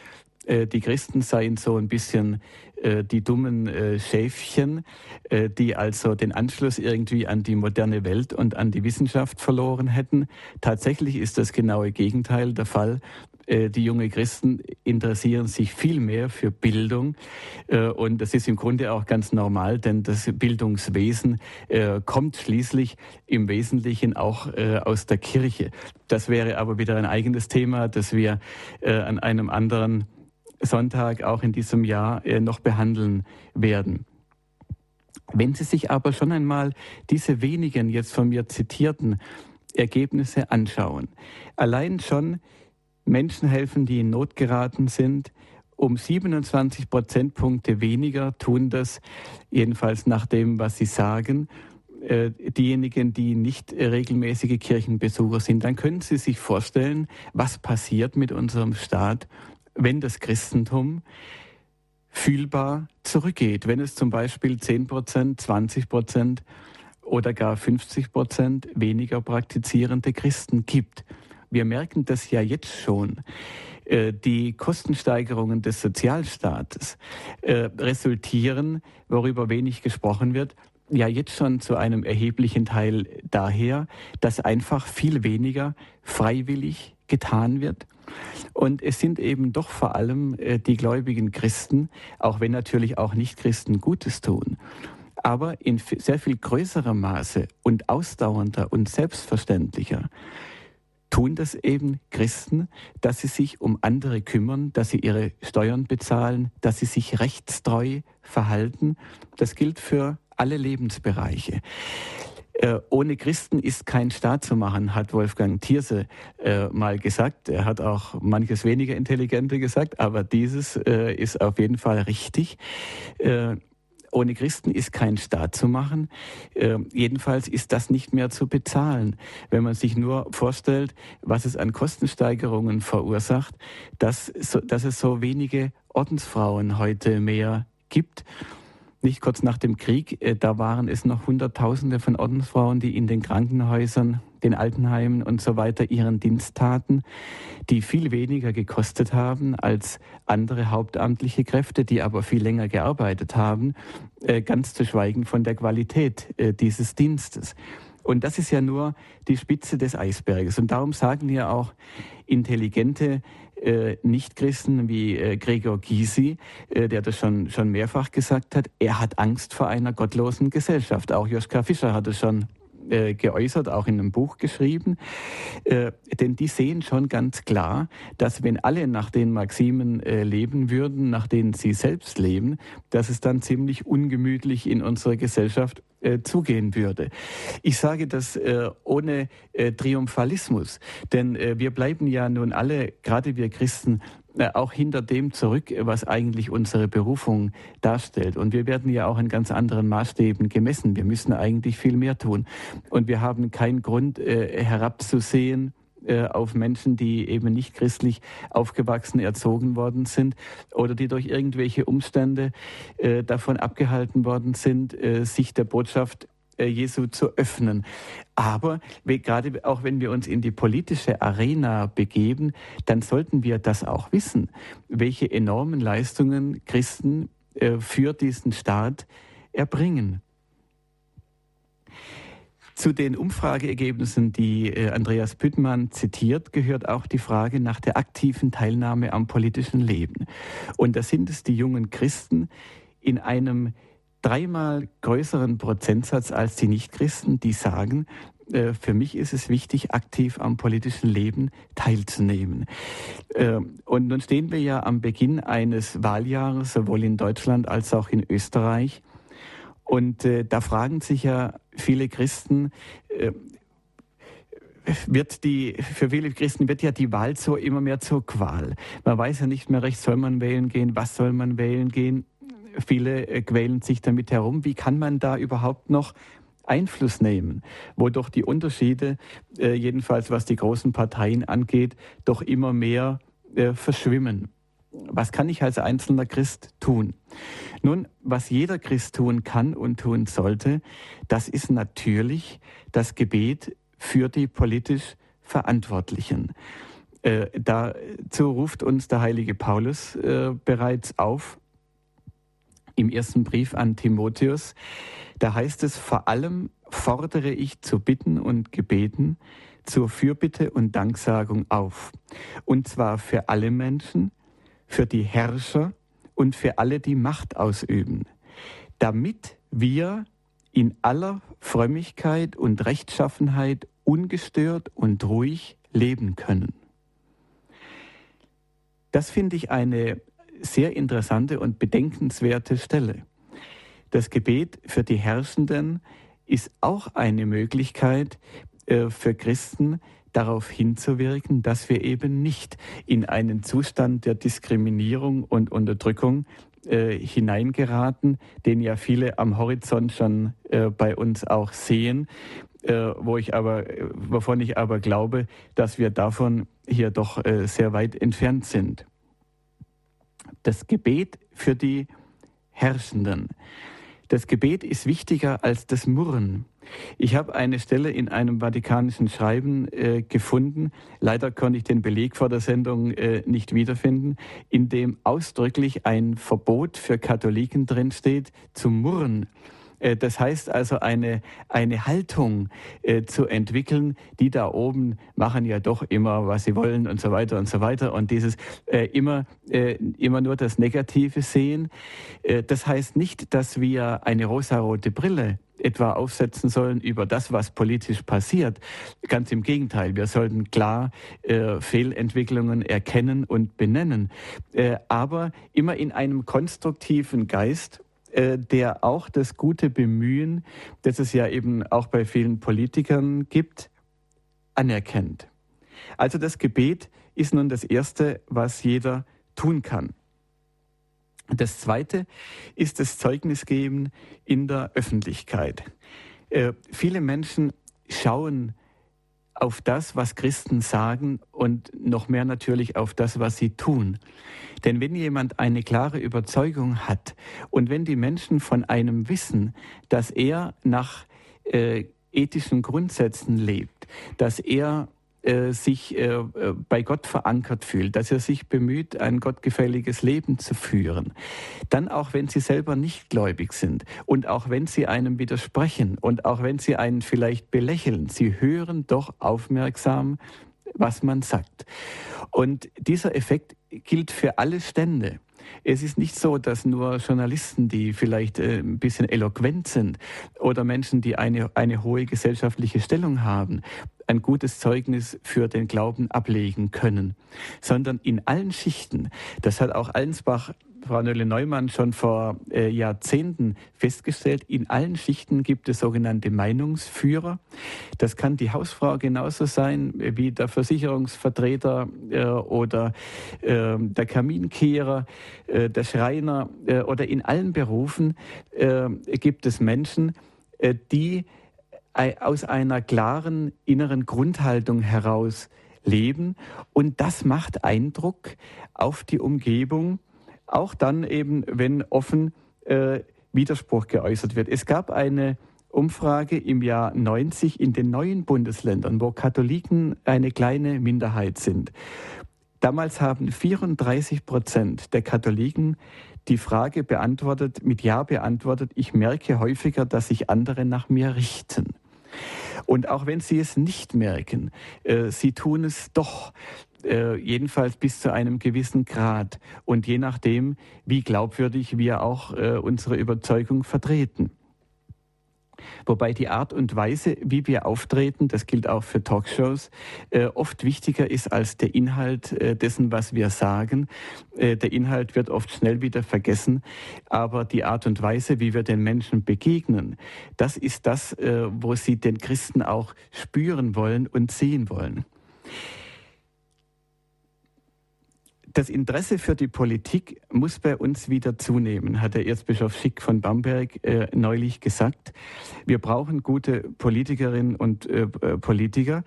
die Christen seien so ein bisschen äh, die dummen äh, Schäfchen, äh, die also den Anschluss irgendwie an die moderne Welt und an die Wissenschaft verloren hätten. Tatsächlich ist das genaue Gegenteil der Fall. Äh, die jungen Christen interessieren sich viel mehr für Bildung äh, und das ist im Grunde auch ganz normal, denn das Bildungswesen kommt schließlich im Wesentlichen auch aus der Kirche. Das wäre aber wieder ein eigenes Thema, das wir an einem anderen Sonntag auch in diesem Jahr äh, noch behandeln werden. Wenn Sie sich aber schon einmal diese wenigen jetzt von mir zitierten Ergebnisse anschauen, allein schon Menschen helfen, die in Not geraten sind, um 27 Prozentpunkte weniger tun das, jedenfalls nach dem, was Sie sagen, äh, diejenigen, die nicht regelmäßige Kirchenbesucher sind, dann können Sie sich vorstellen, was passiert mit unserem Staat wenn das Christentum fühlbar zurückgeht, wenn es zum Beispiel 10 Prozent, 20 Prozent oder gar 50 Prozent weniger praktizierende Christen gibt. Wir merken das ja jetzt schon. Äh, die Kostensteigerungen des Sozialstaates äh, resultieren, worüber wenig gesprochen wird, ja jetzt schon zu einem erheblichen Teil daher, dass einfach viel weniger freiwillig getan wird. Und es sind eben doch vor allem äh, die gläubigen Christen, auch wenn natürlich auch Nicht-Christen Gutes tun, aber in sehr viel größerem Maße und ausdauernder und selbstverständlicher tun das eben Christen, dass sie sich um andere kümmern, dass sie ihre Steuern bezahlen, dass sie sich rechtstreu verhalten. Das gilt für alle Lebensbereiche. Äh, ohne Christen ist kein Staat zu machen, hat Wolfgang Thierse äh, mal gesagt. Er hat auch manches weniger Intelligente gesagt, aber dieses äh, ist auf jeden Fall richtig. Äh, ohne Christen ist kein Staat zu machen. Äh, jedenfalls ist das nicht mehr zu bezahlen. Wenn man sich nur vorstellt, was es an Kostensteigerungen verursacht, dass, so, dass es so wenige Ordensfrauen heute mehr gibt nicht kurz nach dem Krieg, äh, da waren es noch Hunderttausende von Ordensfrauen, die in den Krankenhäusern, den Altenheimen und so weiter ihren Dienst taten, die viel weniger gekostet haben als andere hauptamtliche Kräfte, die aber viel länger gearbeitet haben, äh, ganz zu schweigen von der Qualität äh, dieses Dienstes. Und das ist ja nur die Spitze des Eisberges. Und darum sagen ja auch intelligente äh, Nichtchristen wie äh, Gregor Gysi, äh, der das schon, schon mehrfach gesagt hat, er hat Angst vor einer gottlosen Gesellschaft. Auch Joschka Fischer hat es schon äh, geäußert, auch in einem Buch geschrieben. Äh, denn die sehen schon ganz klar, dass wenn alle nach den Maximen äh, leben würden, nach denen sie selbst leben, dass es dann ziemlich ungemütlich in unserer Gesellschaft äh, zugehen würde. Ich sage das äh, ohne äh, Triumphalismus, denn äh, wir bleiben ja nun alle, gerade wir Christen, auch hinter dem zurück, was eigentlich unsere Berufung darstellt. Und wir werden ja auch in ganz anderen Maßstäben gemessen. Wir müssen eigentlich viel mehr tun. Und wir haben keinen Grund äh, herabzusehen äh, auf Menschen, die eben nicht christlich aufgewachsen, erzogen worden sind oder die durch irgendwelche Umstände äh, davon abgehalten worden sind, äh, sich der Botschaft äh, Jesu zu öffnen. Aber gerade auch wenn wir uns in die politische Arena begeben, dann sollten wir das auch wissen, welche enormen Leistungen Christen äh, für diesen Staat erbringen. Zu den Umfrageergebnissen, die äh, Andreas Püttmann zitiert, gehört auch die Frage nach der aktiven Teilnahme am politischen Leben. Und da sind es die jungen Christen in einem dreimal größeren Prozentsatz als die Nichtchristen, die sagen, äh, für mich ist es wichtig, aktiv am politischen Leben teilzunehmen. Äh, und nun stehen wir ja am Beginn eines Wahljahres, sowohl in Deutschland als auch in Österreich. Und äh, da fragen sich ja viele Christen, wird die, für viele Christen wird ja die Wahl so immer mehr zur Qual. Man weiß ja nicht mehr recht, soll man wählen gehen, was soll man wählen gehen. Viele äh, quälen sich damit herum. Wie kann man da überhaupt noch Einfluss nehmen, wo doch die Unterschiede, äh, jedenfalls was die großen Parteien angeht, doch immer mehr äh, verschwimmen. Was kann ich als einzelner Christ tun? Nun, was jeder Christ tun kann und tun sollte, das ist natürlich das Gebet für die politisch Verantwortlichen. Äh, dazu ruft uns der heilige Paulus äh, bereits auf im ersten Brief an Timotheus. Da heißt es, vor allem fordere ich zu Bitten und Gebeten, zur Fürbitte und Danksagung auf. Und zwar für alle Menschen, für die Herrscher und für alle, die Macht ausüben, damit wir in aller Frömmigkeit und Rechtschaffenheit ungestört und ruhig leben können. Das finde ich eine sehr interessante und bedenkenswerte Stelle. Das Gebet für die Herrschenden ist auch eine Möglichkeit äh, für Christen, darauf hinzuwirken, dass wir eben nicht in einen Zustand der Diskriminierung und Unterdrückung äh, hineingeraten, den ja viele am Horizont schon äh, bei uns auch sehen, äh, wo ich aber, wovon ich aber glaube, dass wir davon hier doch äh, sehr weit entfernt sind. Das Gebet für die Herrschenden. Das Gebet ist wichtiger als das Murren. Ich habe eine Stelle in einem vatikanischen Schreiben äh, gefunden, leider konnte ich den Beleg vor der Sendung äh, nicht wiederfinden, in dem ausdrücklich ein Verbot für Katholiken drinsteht, zu murren. Äh, das heißt also eine, eine Haltung äh, zu entwickeln, die da oben machen ja doch immer, was sie wollen und so weiter und so weiter. Und dieses äh, immer, immer nur das Negative sehen. Das heißt nicht, dass wir eine rosarote Brille etwa aufsetzen sollen über das, was politisch passiert. Ganz im Gegenteil, wir sollten klar äh, Fehlentwicklungen erkennen und benennen, äh, aber immer in einem konstruktiven Geist äh, der auch das gute Bemühen, das es ja eben auch bei vielen Politikern gibt, anerkennt. Also das Gebet ist nun das Erste, was jeder tun kann. Das Zweite ist das Zeugnisgeben in der Öffentlichkeit. Äh, viele Menschen schauen auf das, was Christen sagen und noch mehr natürlich auf das, was sie tun. Denn wenn jemand eine klare Überzeugung hat und wenn die Menschen von einem wissen, dass er nach äh, ethischen Grundsätzen lebt, dass er äh, sich äh, äh, bei Gott verankert fühlt, dass er sich bemüht, ein gottgefälliges Leben zu führen, dann auch wenn sie selber nicht gläubig sind und auch wenn sie einem widersprechen und auch wenn sie einen vielleicht belächeln, sie hören doch aufmerksam, was man sagt. Und dieser Effekt gilt für alle Stände. Es ist nicht so, dass nur Journalisten, die vielleicht äh, ein bisschen eloquent sind oder Menschen, die eine, eine hohe gesellschaftliche Stellung haben, ein gutes Zeugnis für den Glauben ablegen können, sondern in allen Schichten. Das hat auch Allensbach Frau Nölle-Neumann schon vor äh, Jahrzehnten festgestellt, in allen Schichten gibt es sogenannte Meinungsführer. Das kann die Hausfrau genauso sein wie der Versicherungsvertreter äh, oder äh, der Kaminkehrer, äh, der Schreiner äh, oder in allen Berufen äh, gibt es Menschen, die aus einer klaren inneren Grundhaltung heraus leben und das macht Eindruck auf die Umgebung auch dann eben, wenn offen äh, Widerspruch geäußert wird. Es gab eine Umfrage im Jahr 90 in den neuen Bundesländern, wo Katholiken eine kleine Minderheit sind. Damals haben 34 Prozent der Katholiken die Frage beantwortet, mit Ja beantwortet, ich merke häufiger, dass sich andere nach mir richten. Und auch wenn sie es nicht merken, äh, sie tun es doch äh, jedenfalls bis zu einem gewissen Grad und je nachdem, wie glaubwürdig wir auch äh, unsere Überzeugung vertreten. Wobei die Art und Weise, wie wir auftreten, das gilt auch für Talkshows, äh, oft wichtiger ist als der Inhalt äh, dessen, was wir sagen. Äh, der Inhalt wird oft schnell wieder vergessen, aber die Art und Weise, wie wir den Menschen begegnen, das ist das, äh, wo sie den Christen auch spüren wollen und sehen wollen. Das Interesse für die Politik muss bei uns wieder zunehmen, hat der Erzbischof Schick von Bamberg äh, neulich gesagt. Wir brauchen gute Politikerinnen und äh, äh Politiker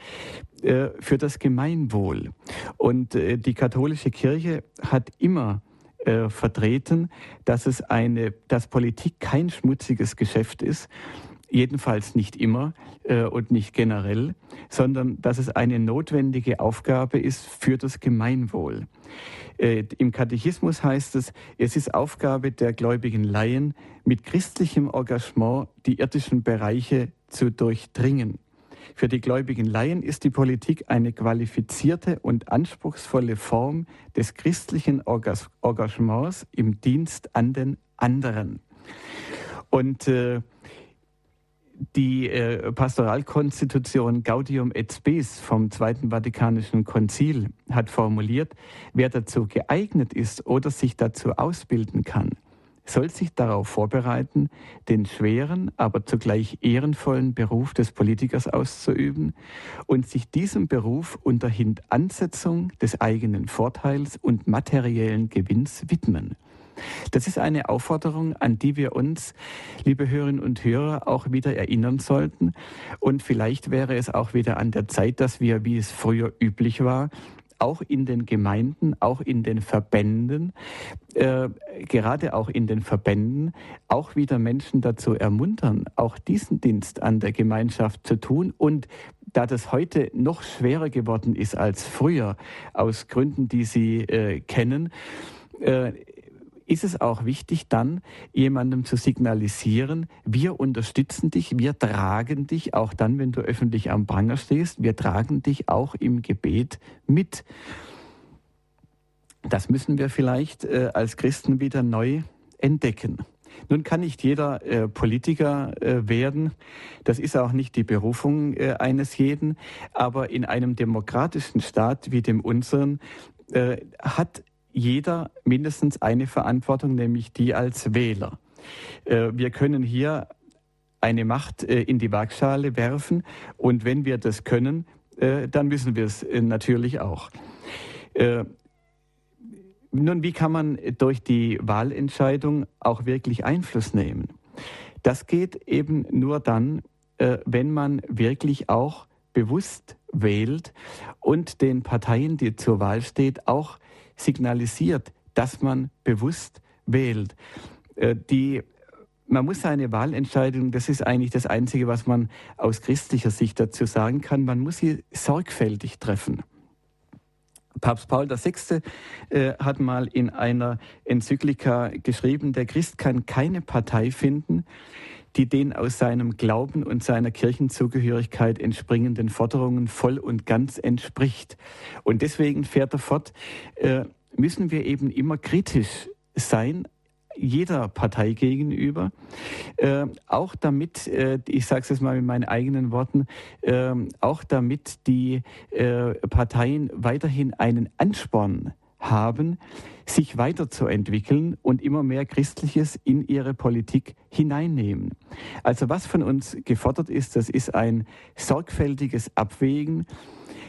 äh, für das Gemeinwohl. Und äh, die katholische Kirche hat immer äh, vertreten, dass es eine, dass Politik kein schmutziges Geschäft ist jedenfalls nicht immer äh, und nicht generell, sondern dass es eine notwendige Aufgabe ist für das Gemeinwohl. Äh, Im Katechismus heißt es, es ist Aufgabe der gläubigen Laien, mit christlichem Engagement die irdischen Bereiche zu durchdringen. Für die gläubigen Laien ist die Politik eine qualifizierte und anspruchsvolle Form des christlichen Engagements im Dienst an den anderen. Und äh, die äh, Pastoralkonstitution Gaudium et Spes vom Zweiten Vatikanischen Konzil hat formuliert, wer dazu geeignet ist oder sich dazu ausbilden kann, soll sich darauf vorbereiten, den schweren, aber zugleich ehrenvollen Beruf des Politikers auszuüben und sich diesem Beruf unter Hintansetzung des eigenen Vorteils und materiellen Gewinns widmen. Das ist eine Aufforderung, an die wir uns, liebe Hörerinnen und Hörer, auch wieder erinnern sollten. Und vielleicht wäre es auch wieder an der Zeit, dass wir, wie es früher üblich war, auch in den Gemeinden, auch in den Verbänden, äh, gerade auch in den Verbänden, auch wieder Menschen dazu ermuntern, auch diesen Dienst an der Gemeinschaft zu tun. Und da das heute noch schwerer geworden ist als früher, aus Gründen, die Sie äh, kennen, äh, ist es auch wichtig, dann jemandem zu signalisieren, wir unterstützen dich, wir tragen dich, auch dann, wenn du öffentlich am Pranger stehst, wir tragen dich auch im Gebet mit. Das müssen wir vielleicht äh, als Christen wieder neu entdecken. Nun kann nicht jeder äh, Politiker äh, werden. Das ist auch nicht die Berufung äh, eines jeden. Aber in einem demokratischen Staat wie dem unseren äh, hat jeder mindestens eine Verantwortung, nämlich die als Wähler. Äh, wir können hier eine Macht äh, in die Waagschale werfen und wenn wir das können, äh, dann müssen wir es natürlich auch. Nun, wie kann man durch die Wahlentscheidung auch wirklich Einfluss nehmen? Das geht eben nur dann, wenn man wirklich auch bewusst wählt und den Parteien, die zur Wahl steht, auch signalisiert, dass man bewusst wählt. Äh, die, man muss seine Wahlentscheidung, das ist eigentlich das Einzige, was man aus christlicher Sicht dazu sagen kann, man muss sie sorgfältig treffen. Papst Paul VI. Äh, hat mal in einer Enzyklika geschrieben, der Christ kann keine Partei finden, die den aus seinem Glauben und seiner Kirchenzugehörigkeit entspringenden Forderungen voll und ganz entspricht. Und deswegen fährt er fort, äh, müssen wir eben immer kritisch sein, jeder Partei gegenüber, äh, auch damit, äh, ich sage es jetzt mal mit meinen eigenen Worten, äh, auch damit die äh, Parteien weiterhin einen Ansporn haben, sich weiterzuentwickeln und immer mehr Christliches in ihre Politik hineinnehmen. Also was von uns gefordert ist, das ist ein sorgfältiges Abwägen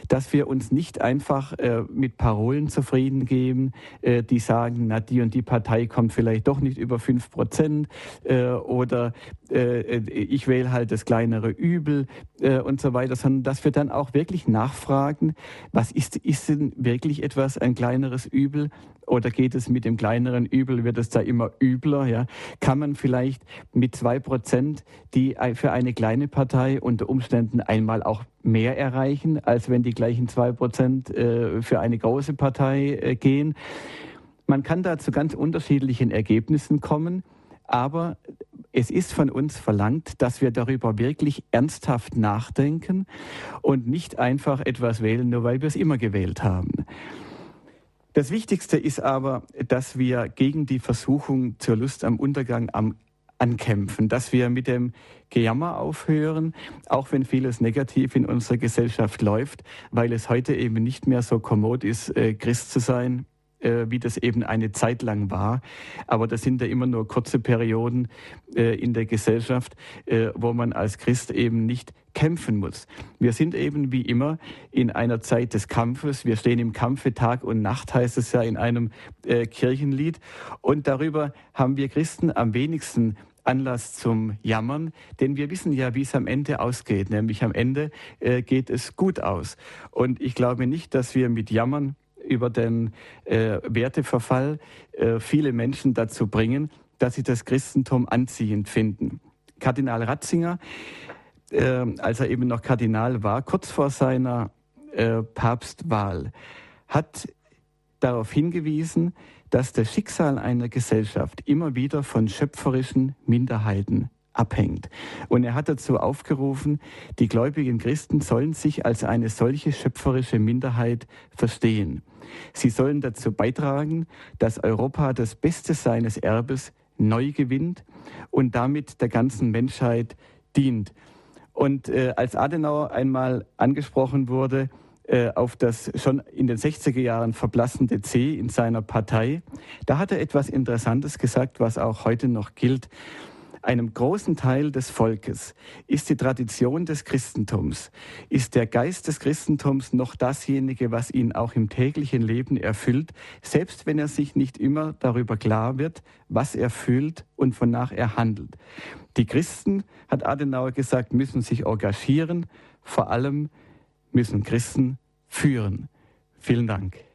dass wir uns nicht einfach äh, mit Parolen zufrieden geben, äh, die sagen, na, die und die Partei kommt vielleicht doch nicht über fünf Prozent äh, oder äh, ich wähle halt das kleinere Übel äh, und so weiter, sondern dass wir dann auch wirklich nachfragen, was ist, ist denn wirklich etwas ein kleineres Übel oder geht es mit dem kleineren Übel, wird es da immer übler? Ja? Kann man vielleicht mit zwei Prozent, die für eine kleine Partei unter Umständen einmal auch mehr erreichen, als wenn die gleichen zwei Prozent äh, für eine große Partei äh, gehen? Man kann da zu ganz unterschiedlichen Ergebnissen kommen, aber es ist von uns verlangt, dass wir darüber wirklich ernsthaft nachdenken und nicht einfach etwas wählen, nur weil wir es immer gewählt haben. Das Wichtigste ist aber, dass wir gegen die Versuchung zur Lust am Untergang am ankämpfen, dass wir mit dem Gejammer aufhören, auch wenn vieles negativ in unserer Gesellschaft läuft, weil es heute eben nicht mehr so kommod ist, äh, Christ zu sein, wie das eben eine Zeit lang war. Aber das sind ja immer nur kurze Perioden äh, in der Gesellschaft, äh, wo man als Christ eben nicht kämpfen muss. Wir sind eben wie immer in einer Zeit des Kampfes. Wir stehen im Kampfe Tag und Nacht, heißt es ja in einem äh, Kirchenlied. Und darüber haben wir Christen am wenigsten Anlass zum Jammern, denn wir wissen ja, wie es am Ende ausgeht. Nämlich am Ende äh, geht es gut aus. Und ich glaube nicht, dass wir mit Jammern über den äh, Werteverfall äh, viele Menschen dazu bringen, dass sie das Christentum anziehend finden. Kardinal Ratzinger, äh, als er eben noch Kardinal war, kurz vor seiner äh, Papstwahl, hat darauf hingewiesen, dass das Schicksal einer Gesellschaft immer wieder von schöpferischen Minderheiten abhängt. Und er hat dazu aufgerufen, die gläubigen Christen sollen sich als eine solche schöpferische Minderheit verstehen. Sie sollen dazu beitragen, dass Europa das Beste seines Erbes neu gewinnt und damit der ganzen Menschheit dient. Und äh, als Adenauer einmal angesprochen wurde, äh, auf das schon in den 60er Jahren verblassende C in seiner Partei, da hat er etwas Interessantes gesagt, was auch heute noch gilt. Einem großen Teil des Volkes ist die Tradition des Christentums, ist der Geist des Christentums noch dasjenige, was ihn auch im täglichen Leben erfüllt, selbst wenn er sich nicht immer darüber klar wird, was er fühlt und wonach er handelt. Die Christen, hat Adenauer gesagt, müssen sich engagieren, vor allem müssen Christen führen. Vielen Dank.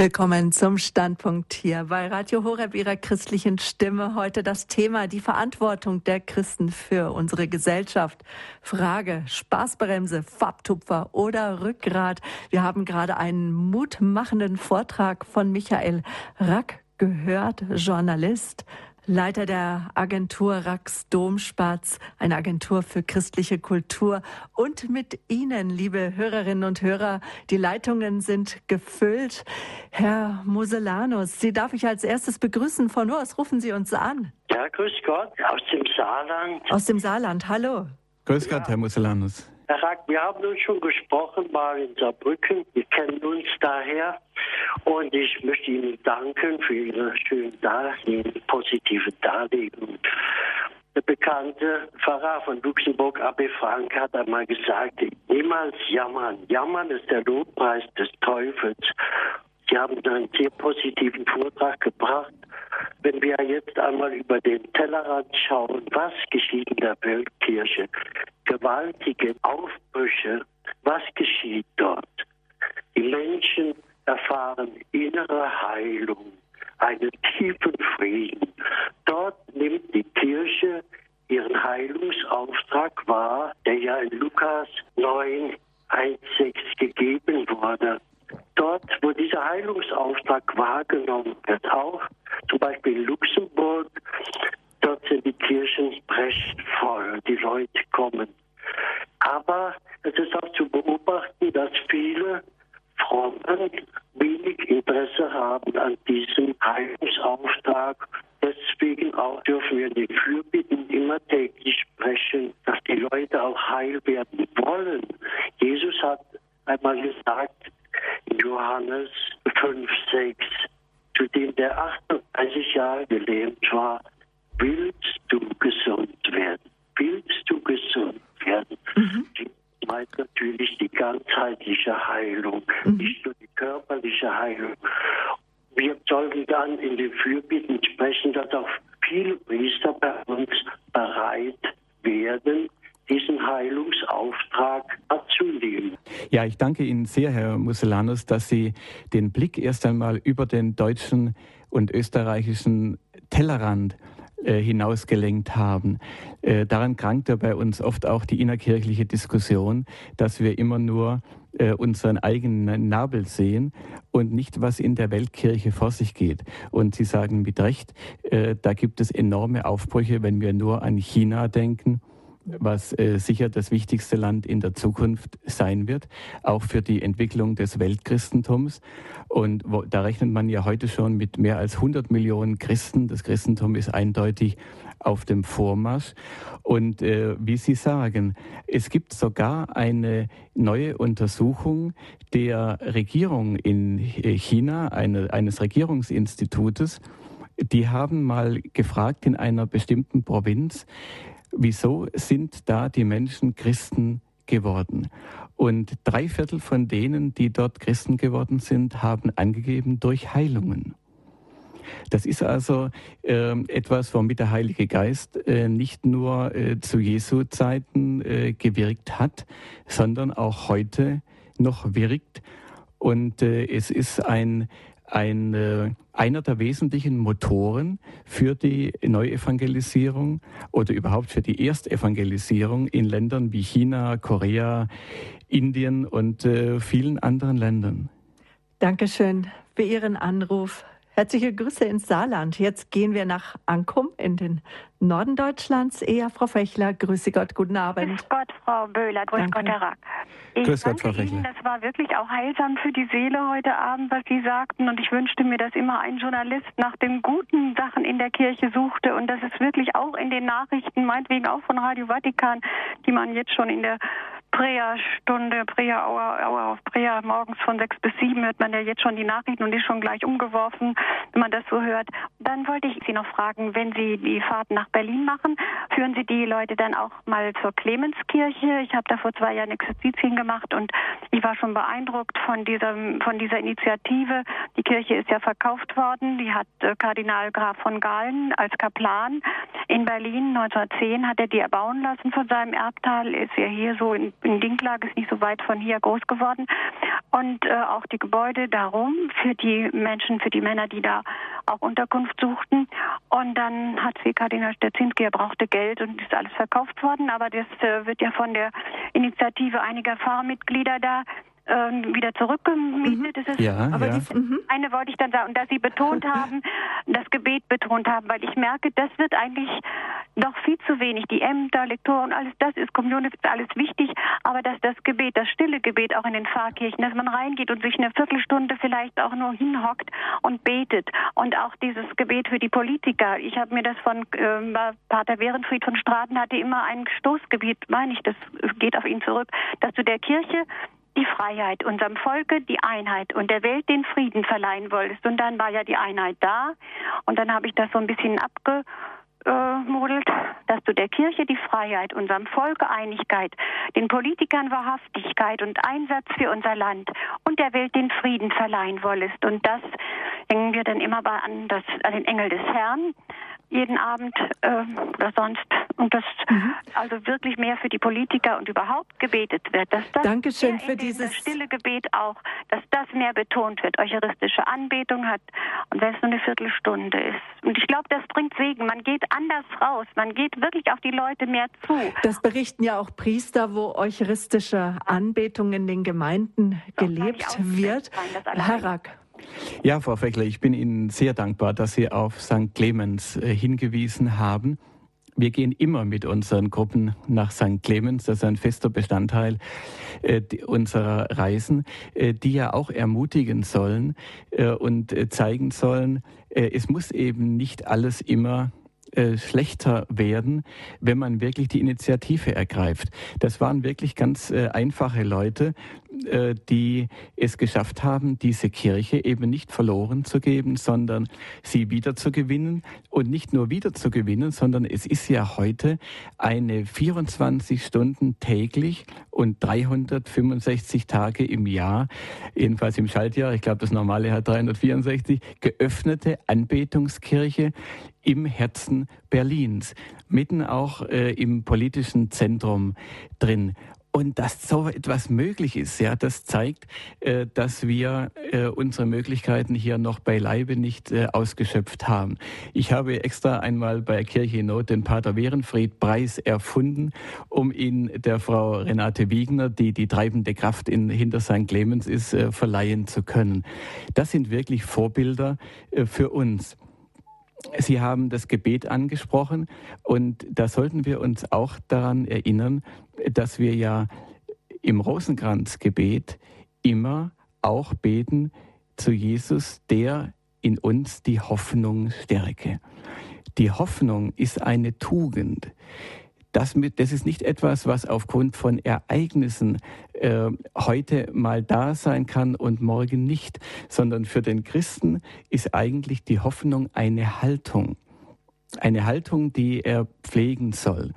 Willkommen zum Standpunkt hier bei Radio Horeb Ihrer christlichen Stimme. Heute das Thema die Verantwortung der Christen für unsere Gesellschaft. Frage Spaßbremse, Farbtupfer oder Rückgrat. Wir haben gerade einen mutmachenden Vortrag von Michael Rack gehört, Journalist, Leiter der Agentur Rax Domspatz, eine Agentur für christliche Kultur. Und mit Ihnen, liebe Hörerinnen und Hörer, die Leitungen sind gefüllt. Herr Muselanus, Sie darf ich als erstes begrüßen. Von wo aus rufen Sie uns an? Ja, grüß Gott, aus dem Saarland. Aus dem Saarland, hallo. Grüß Gott, ja. Herr Muselanus. Herr Rack, wir haben uns schon gesprochen, mal in Saarbrücken. Wir kennen uns daher. Und ich möchte Ihnen danken für Ihre schönen Darlegen, positive Darlegung. Der bekannte Pfarrer von Luxemburg, Abbe Frank, hat einmal gesagt, niemals jammern. Jammern ist der Lobpreis des Teufels. Sie haben einen sehr positiven Vortrag gebracht. Wenn wir jetzt einmal über den Tellerrand schauen, was geschieht in der Weltkirche? Gewaltige Aufbrüche. Was geschieht dort? Die Menschen erfahren innere Heilung, einen tiefen Frieden. Dort nimmt die Kirche ihren Heilungsauftrag wahr, der ja in Lukas 9, 1, 6 gegeben wurde dort, wo dieser Heilungsauftrag wahrgenommen wird, auch zum Beispiel in Luxemburg, dort sind die Kirchen brechend voll, die Leute kommen. Aber es ist auch zu beobachten, dass viele Frommen wenig Interesse haben an diesem Heilungsauftrag. Deswegen auch dürfen wir die Fürbitten immer täglich sprechen, dass die Leute auch heil werden wollen. Jesus hat einmal gesagt, Johannes 5, 6, zu dem der 38 Jahre gelähmt war, willst du gesund werden? Willst du gesund werden? Mhm. Die meint natürlich die ganzheitliche Heilung, mhm. nicht nur die körperliche Heilung. Wir sollen dann in den Fürbitten sprechen, dass auch viele Priester bei uns bereit werden, diesen Heilungsauftrag anzunehmen. Ja, ich danke Ihnen sehr, Herr Muselanus, dass Sie den Blick erst einmal über den deutschen und österreichischen Tellerrand äh, hinausgelenkt haben. Äh, daran krankt ja bei uns oft auch die innerkirchliche Diskussion, dass wir immer nur äh, unseren eigenen Nabel sehen und nicht, was in der Weltkirche vor sich geht. Und Sie sagen mit Recht, da gibt es enorme Aufbrüche, wenn wir nur an China denken was äh, sicher das wichtigste Land in der Zukunft sein wird, auch für die Entwicklung des Weltchristentums. Und wo, da rechnet man ja heute schon mit mehr als 100 Millionen Christen. Das Christentum ist eindeutig auf dem Vormarsch. Und äh, wie Sie sagen, es gibt sogar eine neue Untersuchung der Regierung in China, eine, eines Regierungsinstitutes, die haben mal gefragt in einer bestimmten Provinz, wieso sind da die Menschen Christen geworden? Und drei Viertel von denen, die dort Christen geworden sind, haben angegeben durch Heilungen. Das ist also äh, etwas, womit der Heilige Geist äh, nicht nur äh, zu Jesu Zeiten äh, gewirkt hat, sondern auch heute noch wirkt. Und äh, es ist ein, ein, äh, einer der wesentlichen Motoren für die Neuevangelisierung oder überhaupt für die Erstevangelisierung in Ländern wie China, Korea, Indien und äh, vielen anderen Ländern. Dankeschön für Ihren Anruf. Herzliche Grüße ins Saarland. Jetzt gehen wir nach Ankum in den Norden Deutschlands. Eher Frau Fechler, grüße Gott, guten Abend. Grüß Gott, Frau Böhler, grüß Danke. Gott, Herr Rack. Ich Grüß Gott, danke Frau Fechler. Ihnen, das war wirklich auch heilsam für die Seele heute Abend, was Sie sagten. Und ich wünschte mir, dass immer ein Journalist nach den guten Sachen in der Kirche suchte und dass es wirklich auch in den Nachrichten, meinetwegen auch von Radio Vatikan, die man jetzt schon in der Prea-Stunde, Prea-Hour, Hour auf Prea, morgens von sechs bis sieben hört man ja jetzt schon die Nachrichten und ist schon gleich umgeworfen, wenn man das so hört. Dann wollte ich Sie noch fragen, wenn Sie die Fahrt nach Berlin machen, führen Sie die Leute dann auch mal zur Clemenskirche? Ich habe da vor zwei Jahren Exerzitien gemacht und ich war schon beeindruckt von dieser, von dieser Initiative. Die Kirche ist ja verkauft worden. Die hat äh, Kardinal Graf von Galen als Kaplan in Berlin 1910 hat er die erbauen lassen von seinem Erbteil. Ist ja hier so in, in Dinklage, ist nicht so weit von hier groß geworden. Und äh, auch die Gebäude darum für die Menschen, für die Männer, die da auch Unterkunft suchten. Und dann hat sie Kardinal Stetzinski, er brauchte Geld und ist alles verkauft worden. Aber das äh, wird ja von der Initiative einiger Pfarrermitglieder da ähm, wieder zurückgemietet. Das ist Ja, Aber ja. die, mhm. eine wollte ich dann sagen, und dass Sie betont haben, das Gebet betont haben, weil ich merke, das wird eigentlich noch viel zu wenig. Die Ämter, Lektoren, alles das ist Kommunion, ist alles wichtig, aber dass das Gebet, das stille Gebet auch in den Pfarrkirchen, dass man reingeht und sich eine Viertelstunde vielleicht auch nur hinhockt und betet und auch dieses Gebet für die Politiker. Ich habe mir das von äh, Pater Werenfried von Straten hatte immer ein Stoßgebet, meine ich, das geht auf ihn zurück, dass du der Kirche die Freiheit, unserem Volke die Einheit und der Welt den Frieden verleihen wolltest. Und dann war ja die Einheit da. Und dann habe ich das so ein bisschen abgemodelt, dass du der Kirche die Freiheit, unserem Volke Einigkeit, den Politikern Wahrhaftigkeit und Einsatz für unser Land und der Welt den Frieden verleihen wolltest. Und das hängen wir dann immer an, das, an den Engel des Herrn jeden Abend äh, oder sonst und das also wirklich mehr für die Politiker und überhaupt gebetet wird, dass das Dankeschön für dieses- stille Gebet auch, dass das mehr betont wird, eucharistische Anbetung hat und wenn es nur eine Viertelstunde ist. Und ich glaube, das bringt Segen. Man geht anders raus, man geht wirklich auf die Leute mehr zu. Das berichten ja auch Priester, wo eucharistische Anbetung in den Gemeinden nicht gelebt wird. Herr Rack. Ja, Frau Fechler, ich bin Ihnen sehr dankbar, dass Sie auf St. Clemens äh, hingewiesen haben. Wir gehen immer mit unseren Gruppen nach St. Clemens, das ist ein fester Bestandteil äh, unserer Reisen, äh, die ja auch ermutigen sollen äh, und äh, zeigen sollen, äh, es muss eben nicht alles immer äh, schlechter werden, wenn man wirklich die Initiative ergreift. Das waren wirklich ganz äh, einfache Leute, äh, die es geschafft haben, diese Kirche eben nicht verloren zu geben, sondern sie wiederzugewinnen und nicht nur wiederzugewinnen, sondern es ist ja heute eine 24 Stunden täglich und 365 Tage im Jahr, jedenfalls im Schaltjahr, ich glaube das normale hat 364, geöffnete Anbetungskirche im Herzen Berlins, mitten auch äh, im politischen Zentrum drin. Und dass so etwas möglich ist, ja, das zeigt, äh, dass wir äh, unsere Möglichkeiten hier noch beileibe nicht äh, ausgeschöpft haben. Ich habe extra einmal bei Kirche Not den Pater Werenfried Preis erfunden, um ihn der Frau Renate Wiegner, die die treibende Kraft in, hinter St. Clemens ist, äh, verleihen zu können. Das sind wirklich Vorbilder äh, für uns. Sie haben das Gebet angesprochen und da sollten wir uns auch daran erinnern, dass wir ja im Rosenkranzgebet immer auch beten zu Jesus, der in uns die Hoffnung stärke. Die Hoffnung ist eine Tugend. Das, mit, das ist nicht etwas, was aufgrund von Ereignissen äh, heute mal da sein kann und morgen nicht, sondern für den Christen ist eigentlich die Hoffnung eine Haltung. Eine Haltung, die er pflegen soll.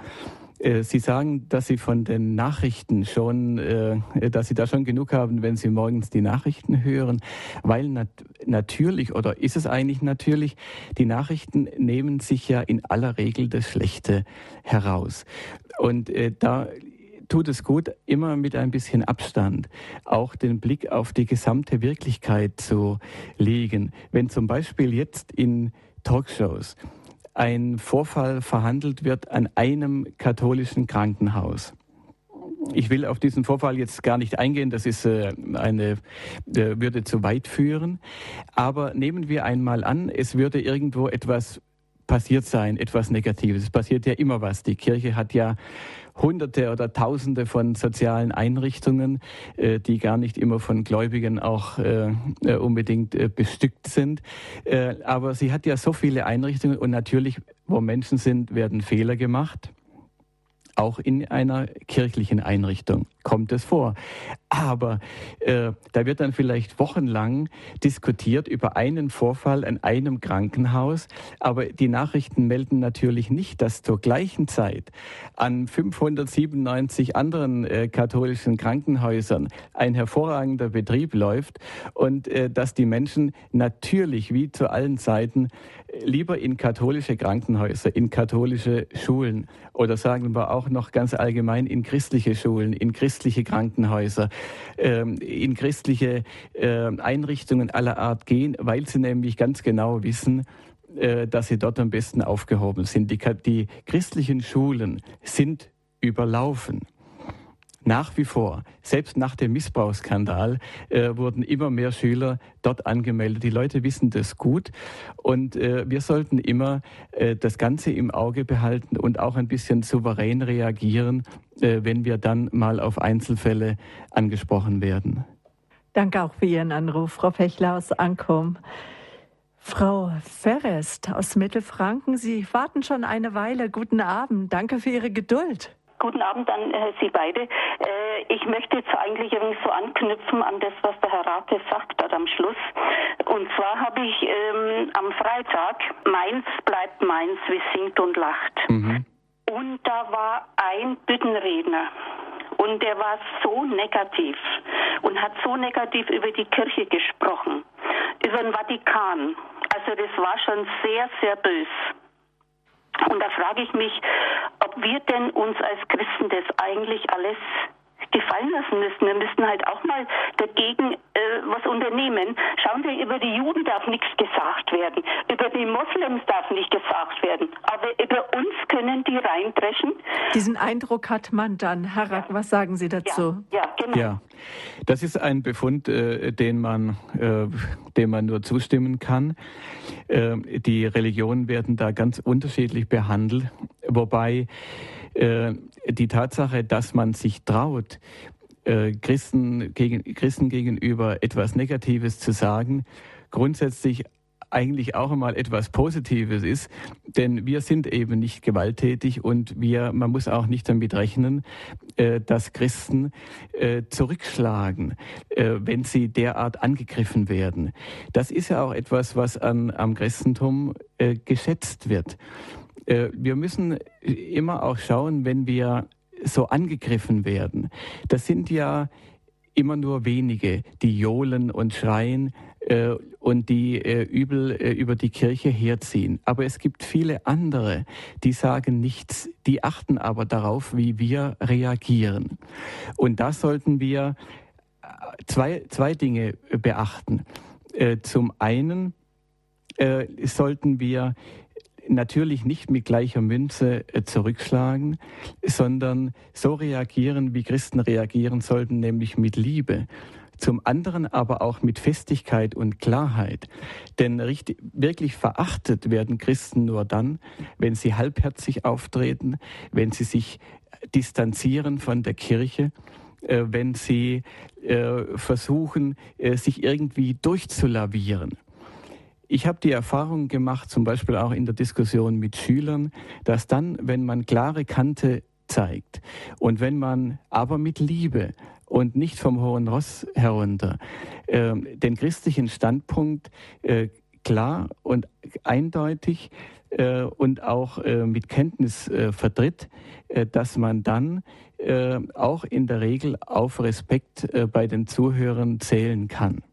Äh, Sie sagen, dass Sie von den Nachrichten schon, äh, dass Sie da schon genug haben, wenn Sie morgens die Nachrichten hören, weil nat natürlich oder ist es eigentlich natürlich, die Nachrichten nehmen sich ja in aller Regel das Schlechte heraus. Und äh, da tut es gut, immer mit ein bisschen Abstand auch den Blick auf die gesamte Wirklichkeit zu legen. Wenn zum Beispiel jetzt in Talkshows ein Vorfall verhandelt wird an einem katholischen Krankenhaus. Ich will auf diesen Vorfall jetzt gar nicht eingehen, das ist äh, eine äh, würde zu weit führen, aber nehmen wir einmal an, es würde irgendwo etwas passiert sein, etwas Negatives. Es passiert ja immer was. Die Kirche hat ja Hunderte oder Tausende von sozialen Einrichtungen, äh, die gar nicht immer von Gläubigen auch äh, äh, unbedingt bestückt sind. aber sie hat ja so viele Einrichtungen und natürlich, wo Menschen sind, werden Fehler gemacht. Auch in einer kirchlichen Einrichtung kommt es vor. Aber äh, da wird dann vielleicht wochenlang diskutiert über einen Vorfall an einem Krankenhaus. Aber die Nachrichten melden natürlich nicht, dass zur gleichen Zeit an 597 anderen äh, katholischen Krankenhäusern ein hervorragender Betrieb läuft und äh, dass die Menschen natürlich wie zu allen Zeiten lieber in katholische Krankenhäuser, in katholische Schulen oder sagen wir auch noch ganz allgemein in christliche Schulen, in christliche Krankenhäuser, ähm, in christliche ähm, Einrichtungen aller Art gehen, weil sie nämlich ganz genau wissen, äh, dass sie dort am besten aufgehoben sind. Die, die christlichen Schulen sind überlaufen. Nach wie vor, selbst nach dem Missbrauchsskandal, äh, wurden immer mehr Schüler dort angemeldet. Die Leute wissen das gut und äh, wir sollten immer äh, das Ganze im Auge behalten und auch ein bisschen souverän reagieren, äh, wenn wir dann mal auf Einzelfälle angesprochen werden. Danke auch für Ihren Anruf, Frau Fechler aus Ankom. Frau Ferrest aus Mittelfranken, Sie warten schon eine Weile. Guten Abend. Danke für Ihre Geduld. Guten Abend an äh, Sie beide. Äh, ich möchte jetzt eigentlich irgendwie so anknüpfen an das, was der Herr Rate sagt hat am Schluss. Und zwar habe ich ähm, am Freitag Mainz bleibt Mainz, wie singt und lacht. Mhm. Und da war ein Büttenredner. Und der war so negativ und hat so negativ über die Kirche gesprochen, über den Vatikan. Also das war schon sehr, sehr bös. Und da frage ich mich, ob wir denn uns als Christen das eigentlich alles gefallen lassen müssen. Wir müssten halt auch mal dagegen äh, was unternehmen. Schauen Sie, über die Juden darf nichts gesagt werden, über die Moslems darf nicht gesagt werden, aber über uns können die reindreschen. Diesen Eindruck hat man dann. Herr Rack, ja. was sagen Sie dazu? Ja, ja genau. Ja, das ist ein Befund, äh, den, man, äh, dem man nur zustimmen kann. Äh, die Religionen werden da ganz unterschiedlich behandelt, wobei äh, die Tatsache, dass man sich traut, äh, Christen, gegen, Christen gegenüber etwas Negatives zu sagen, grundsätzlich eigentlich auch einmal etwas Positives ist, denn wir sind eben nicht gewalttätig und wir, man muss auch nicht damit rechnen, äh, dass Christen äh, zurückschlagen, äh, wenn sie derart angegriffen werden. Das ist ja auch etwas, was an, am Christentum äh, geschätzt wird. Äh, wir müssen immer auch schauen, wenn wir so angegriffen werden. Das sind ja immer nur wenige, die johlen und schreien äh, und die äh, übel äh, über die Kirche herziehen. Aber es gibt viele andere, die sagen nichts, die achten aber darauf, wie wir reagieren. Und da sollten wir äh, zwei, zwei Dinge beachten. Äh, zum einen sollten wir natürlich nicht mit gleicher Münze äh, zurückschlagen, sondern so reagieren, wie Christen reagieren sollten, nämlich mit Liebe. Zum anderen aber auch mit Festigkeit und Klarheit. Denn richtig, wirklich verachtet werden Christen nur dann, wenn sie halbherzig auftreten, wenn sie sich distanzieren von der Kirche, äh, wenn sie äh, versuchen, sich irgendwie durchzulavieren. Ich habe die Erfahrung gemacht, zum Beispiel auch in der Diskussion mit Schülern, dass dann, wenn man klare Kante zeigt und wenn man aber mit Liebe und nicht vom hohen Ross herunter äh, den christlichen Standpunkt äh, klar und eindeutig äh, und auch äh, mit Kenntnis äh, vertritt, äh, dass man dann äh, auch in der Regel auf Respekt bei den Zuhörern zählen kann.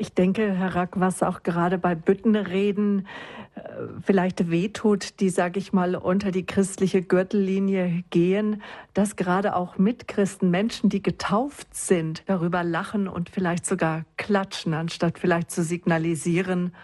Ich denke, Herr Rack, was auch gerade bei Büttenreden äh, vielleicht wehtut, die, sage ich mal, unter die christliche Gürtellinie gehen, dass gerade auch Mitchristen, Menschen, die getauft sind, darüber lachen und vielleicht sogar klatschen, anstatt vielleicht zu signalisieren,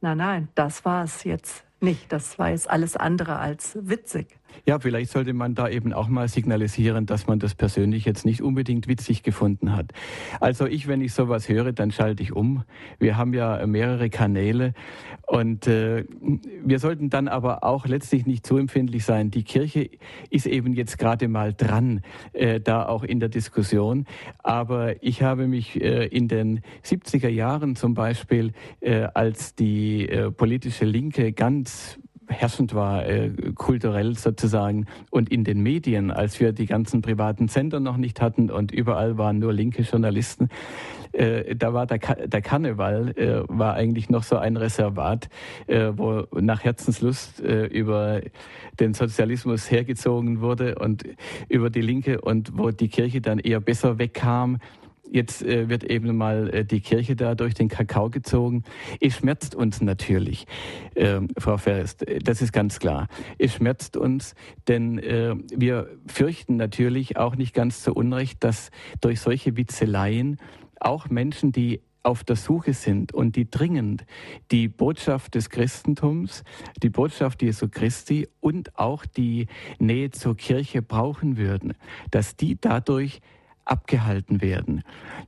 nein, nein, das war es jetzt nicht, das war jetzt alles andere als witzig. Ja, vielleicht sollte man da eben auch mal signalisieren, dass man das persönlich jetzt nicht unbedingt witzig gefunden hat. Also ich, wenn ich sowas höre, dann schalte ich um. Wir haben ja mehrere Kanäle und äh, wir sollten dann aber auch letztlich nicht zu empfindlich sein. Die Kirche ist eben jetzt gerade mal dran, äh, da auch in der Diskussion. Aber ich habe mich äh, in den 70er Jahren zum Beispiel, äh, als die äh, politische Linke ganz herrschend war, äh, kulturell sozusagen. Und in den Medien, als wir die ganzen privaten Sender noch nicht hatten und überall waren nur linke Journalisten, äh, da war der, Ka der Karneval, äh, war eigentlich noch so ein Reservat, äh, wo nach Herzenslust äh, über den Sozialismus hergezogen wurde und über die Linke und wo die Kirche dann eher besser wegkam Jetzt äh, wird eben mal äh, die Kirche da durch den Kakao gezogen. Es schmerzt uns natürlich, äh, Frau Ferrest, das ist ganz klar. Es schmerzt uns, denn äh, wir fürchten natürlich auch nicht ganz zu Unrecht, dass durch solche Witzeleien auch Menschen, die auf der Suche sind und die dringend die Botschaft des Christentums, die Botschaft Jesu Christi und auch die Nähe zur Kirche brauchen würden, dass die dadurch abgehalten werden.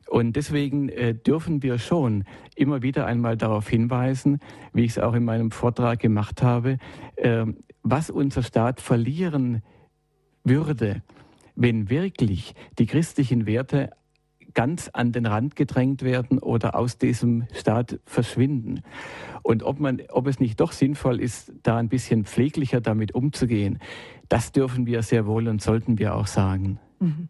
Und deswegen äh, dürfen wir schon immer wieder einmal darauf hinweisen, wie ich es auch in meinem Vortrag gemacht habe, äh, was unser Staat verlieren würde, wenn wirklich die christlichen Werte ganz an den Rand gedrängt werden oder aus diesem Staat verschwinden. Und ob, man, ob es nicht doch sinnvoll ist, da ein bisschen pfleglicher damit umzugehen, das dürfen wir sehr wohl und sollten wir auch sagen. Mhm.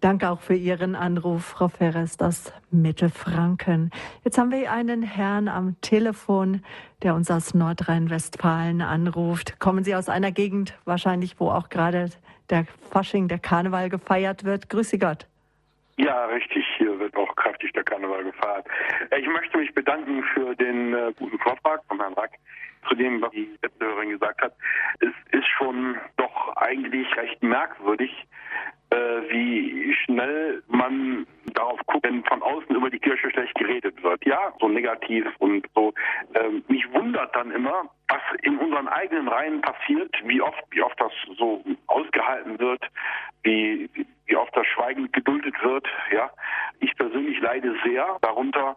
Danke auch für Ihren Anruf, Frau Ferres aus Mittelfranken. Jetzt haben wir einen Herrn am Telefon, der uns aus Nordrhein-Westfalen anruft. Kommen Sie aus einer Gegend wahrscheinlich, wo auch gerade der Fasching, der Karneval gefeiert wird. Grüße Gott. Ja, richtig. Hier wird auch kräftig der Karneval gefeiert. Ich möchte mich bedanken für den äh, guten Vortrag von Herrn Rack zu dem, was die letzte Hörerin gesagt hat. Es ist schon doch eigentlich recht merkwürdig, äh, wie schnell man darauf guckt, wenn von außen über die Kirche schlecht geredet wird. Ja, so negativ und so. Ähm, mich wundert dann immer, was in unseren eigenen Reihen passiert, wie oft, wie oft das so ausgehalten wird, wie, wie oft das Schweigen geduldet wird. Ja, ich persönlich leide sehr darunter.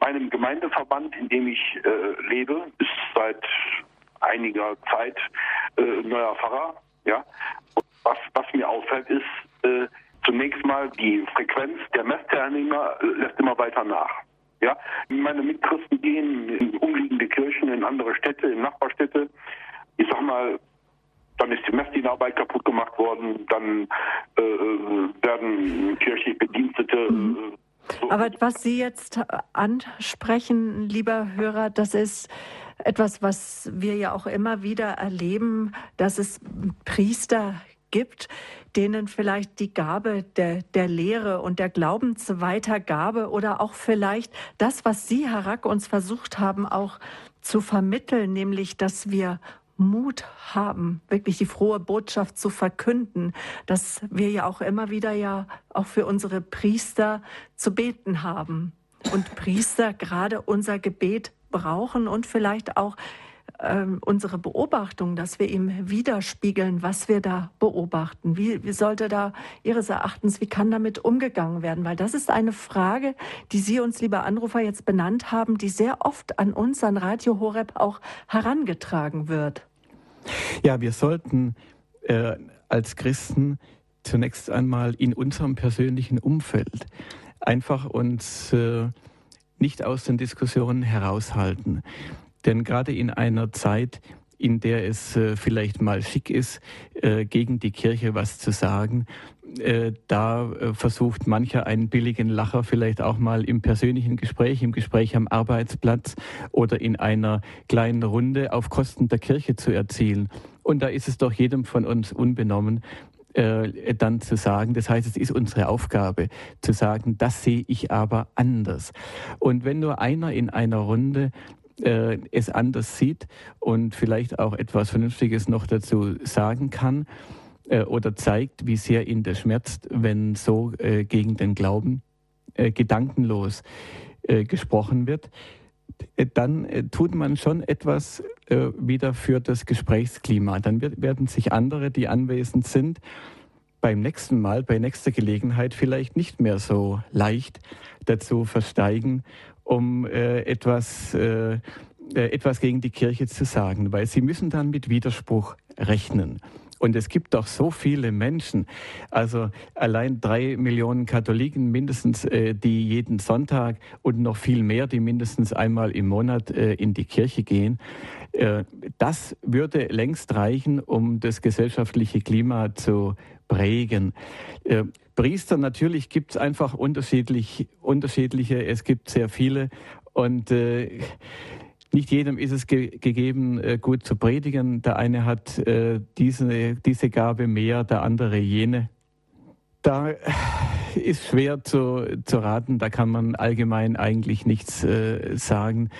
Meinem Gemeindeverband, in dem ich äh, lebe, ist seit einiger Zeit äh, neuer Pfarrer. Ja, was, was mir auffällt, ist äh, zunächst mal die Frequenz der Messteilnehmer äh, lässt immer weiter nach. Ja, meine Mitchristen gehen in umliegende Kirchen, in andere Städte, in Nachbarstädte. Ich sag mal, dann ist die Messdienarbeit kaputt gemacht worden, dann äh, äh werden kirchliche Bedienstete mhm. äh, aber was Sie jetzt ansprechen, lieber Hörer, das ist etwas, was wir ja auch immer wieder erleben, dass es Priester gibt, denen vielleicht die Gabe der, der Lehre und der Glaubensweitergabe oder auch vielleicht das, was Sie, Herr Rack, uns versucht haben, auch zu vermitteln, nämlich, dass wir Mut haben, wirklich die frohe Botschaft zu verkünden, dass wir ja auch immer wieder ja auch für unsere Priester zu beten haben. Und Priester gerade unser Gebet brauchen und vielleicht auch ähm, unsere Beobachtung, dass wir ihm widerspiegeln, was wir da beobachten. Wie, wie sollte da Ihres Erachtens, wie kann damit umgegangen werden? Weil das ist eine Frage, die Sie uns, lieber Anrufer, jetzt benannt haben, die sehr oft an uns, an Radio Horeb auch herangetragen wird. Ja, wir sollten äh, als Christen zunächst einmal in unserem persönlichen Umfeld einfach uns äh, nicht aus den Diskussionen heraushalten. Denn gerade in einer Zeit, in der es äh, vielleicht mal schick ist, äh, gegen die Kirche was zu sagen, äh, da versucht mancher einen billigen Lacher vielleicht auch mal im persönlichen Gespräch, im Gespräch am Arbeitsplatz oder in einer kleinen Runde auf Kosten der Kirche zu erzielen. Und da ist es doch jedem von uns unbenommen, äh, dann zu sagen, das heißt, es ist unsere Aufgabe, zu sagen, das sehe ich aber anders. Und wenn nur einer in einer Runde äh, es anders sieht und vielleicht auch etwas Vernünftiges noch dazu sagen kann äh, oder zeigt, wie sehr ihn das schmerzt, wenn so äh, gegen den Glauben äh, gedankenlos äh, gesprochen wird, äh, dann tut man schon etwas wieder für das Gesprächsklima. Dann wird, werden sich andere, die anwesend sind, beim nächsten Mal, bei nächster Gelegenheit vielleicht nicht mehr so leicht dazu versteigen um äh, etwas, äh, äh, etwas gegen die Kirche zu sagen, weil sie müssen dann mit Widerspruch rechnen. Und es gibt doch so viele Menschen, also allein drei Millionen Katholiken mindestens, äh, die jeden Sonntag und noch viel mehr, die mindestens einmal im Monat äh, in die Kirche gehen. Äh, das würde längst reichen, um das gesellschaftliche Klima zu prägen. Äh, Priester, natürlich gibt es einfach unterschiedlich, unterschiedliche, es gibt sehr viele und äh, nicht jedem ist es ge gegeben, äh, gut zu predigen. Der eine hat äh, diese, diese Gabe mehr, der andere jene. Da ist schwer zu, zu raten, da kann man allgemein eigentlich nichts äh, sagen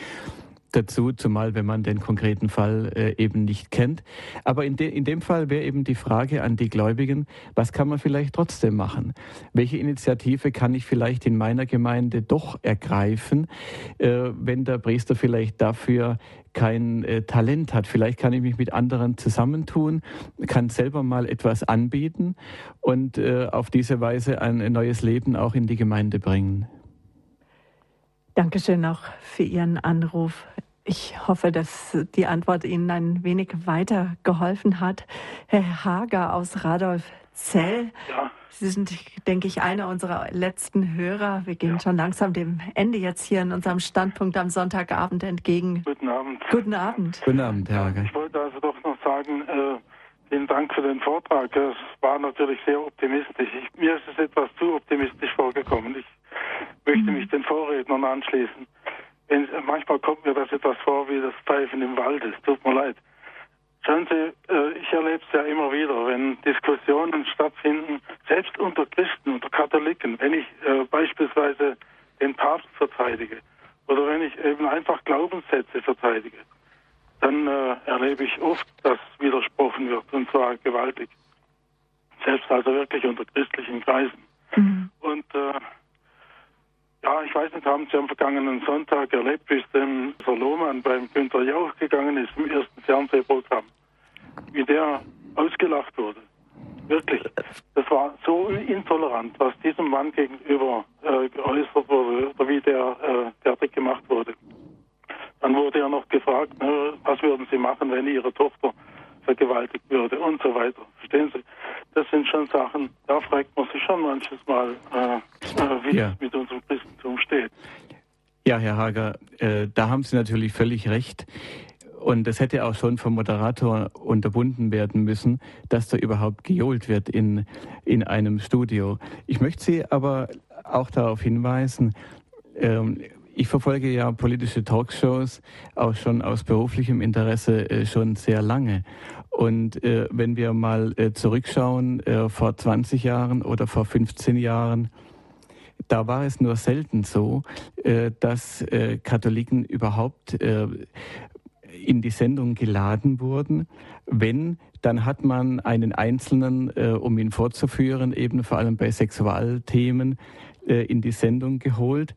dazu, zumal wenn man den konkreten Fall äh, eben nicht kennt. Aber in, de, in dem Fall wäre eben die Frage an die Gläubigen, was kann man vielleicht trotzdem machen? Welche Initiative kann ich vielleicht in meiner Gemeinde doch ergreifen, äh, wenn der Priester vielleicht dafür kein äh, Talent hat. Vielleicht kann ich mich mit anderen zusammentun, kann selber mal etwas anbieten und auf diese Weise ein neues Leben auch in die Gemeinde bringen. Dankeschön auch für Ihren Anruf. Ich hoffe, dass die Antwort Ihnen ein wenig weitergeholfen hat. Herr Hager aus Radolfzell, ja. Sie sind, denke ich, einer unserer letzten Hörer. Wir gehen ja. schon langsam dem Ende jetzt hier in unserem Standpunkt am Sonntagabend entgegen. Guten Abend. Guten Abend. Guten Abend, Herr Hager. Ich wollte also doch noch sagen, äh, vielen Dank für den Vortrag. Es war natürlich sehr optimistisch. Ich, mir ist es etwas zu optimistisch vorgekommen. Ich möchte mich den Vorrednern anschließen. Wenn, manchmal kommt mir das etwas vor wie das Pfeifen im Wald. Es tut mir leid. Schauen Sie, äh, ich erlebe es ja immer wieder, wenn Diskussionen stattfinden, selbst unter Christen, unter Katholiken, wenn ich äh, beispielsweise den Papst verteidige oder wenn ich eben einfach Glaubenssätze verteidige, dann äh, erlebe ich oft, dass widersprochen wird und zwar gewaltig. Selbst also wirklich unter christlichen Kreisen. Mhm. Und äh, ja, ich weiß nicht, haben Sie am vergangenen Sonntag erlebt, wie es dem Saloman beim Günter Jauch gegangen ist im ersten Fernsehprogramm? Wie der ausgelacht wurde. Wirklich. Das war so intolerant, was diesem Mann gegenüber äh, geäußert wurde, oder wie der äh, fertig gemacht wurde. Dann wurde er noch gefragt, ne, was würden Sie machen, wenn Ihre Tochter vergewaltigt würde und so weiter. Verstehen Sie? Das sind schon Sachen, da fragt man sich schon manches Mal, äh, äh wie ja. es mit unserem Christentum steht. Ja, Herr Hager, äh, da haben Sie natürlich völlig recht. Und das hätte auch schon vom Moderator unterbunden werden müssen, dass da überhaupt gejohlt wird in, in einem Studio. Ich möchte Sie aber auch darauf hinweisen, ähm, ich verfolge ja politische Talkshows auch schon aus beruflichem Interesse äh, schon sehr lange. Und äh, wenn wir mal äh, zurückschauen, äh, vor 20 Jahren oder vor 15 Jahren, da war es nur selten so, äh, dass Katholiken überhaupt in die Sendung geladen wurden. Wenn, dann hat man einen Einzelnen, um ihn vorzuführen, eben vor allem bei Sexualthemen, in die Sendung geholt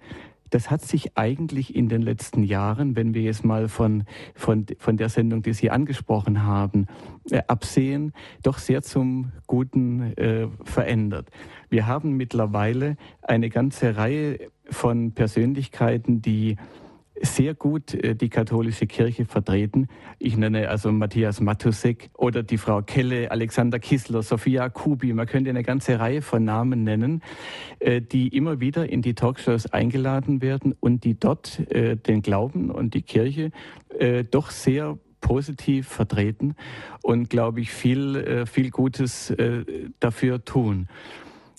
das hat sich eigentlich in den letzten Jahren, wenn wir jetzt mal von, von, von der Sendung, die Sie angesprochen haben, äh, absehen, doch sehr zum Guten äh, verändert. Wir haben mittlerweile eine ganze Reihe von Persönlichkeiten, die sehr gut äh, die katholische Kirche vertreten. Ich nenne also Matthias Matusek oder die Frau Kelle, Alexander Kissler, Sophia Kubi. Man könnte eine ganze Reihe von Namen nennen, äh, die immer wieder in die Talkshows eingeladen werden und die dort äh, den Glauben und die Kirche doch sehr positiv vertreten und, glaube ich, viel, viel Gutes dafür tun.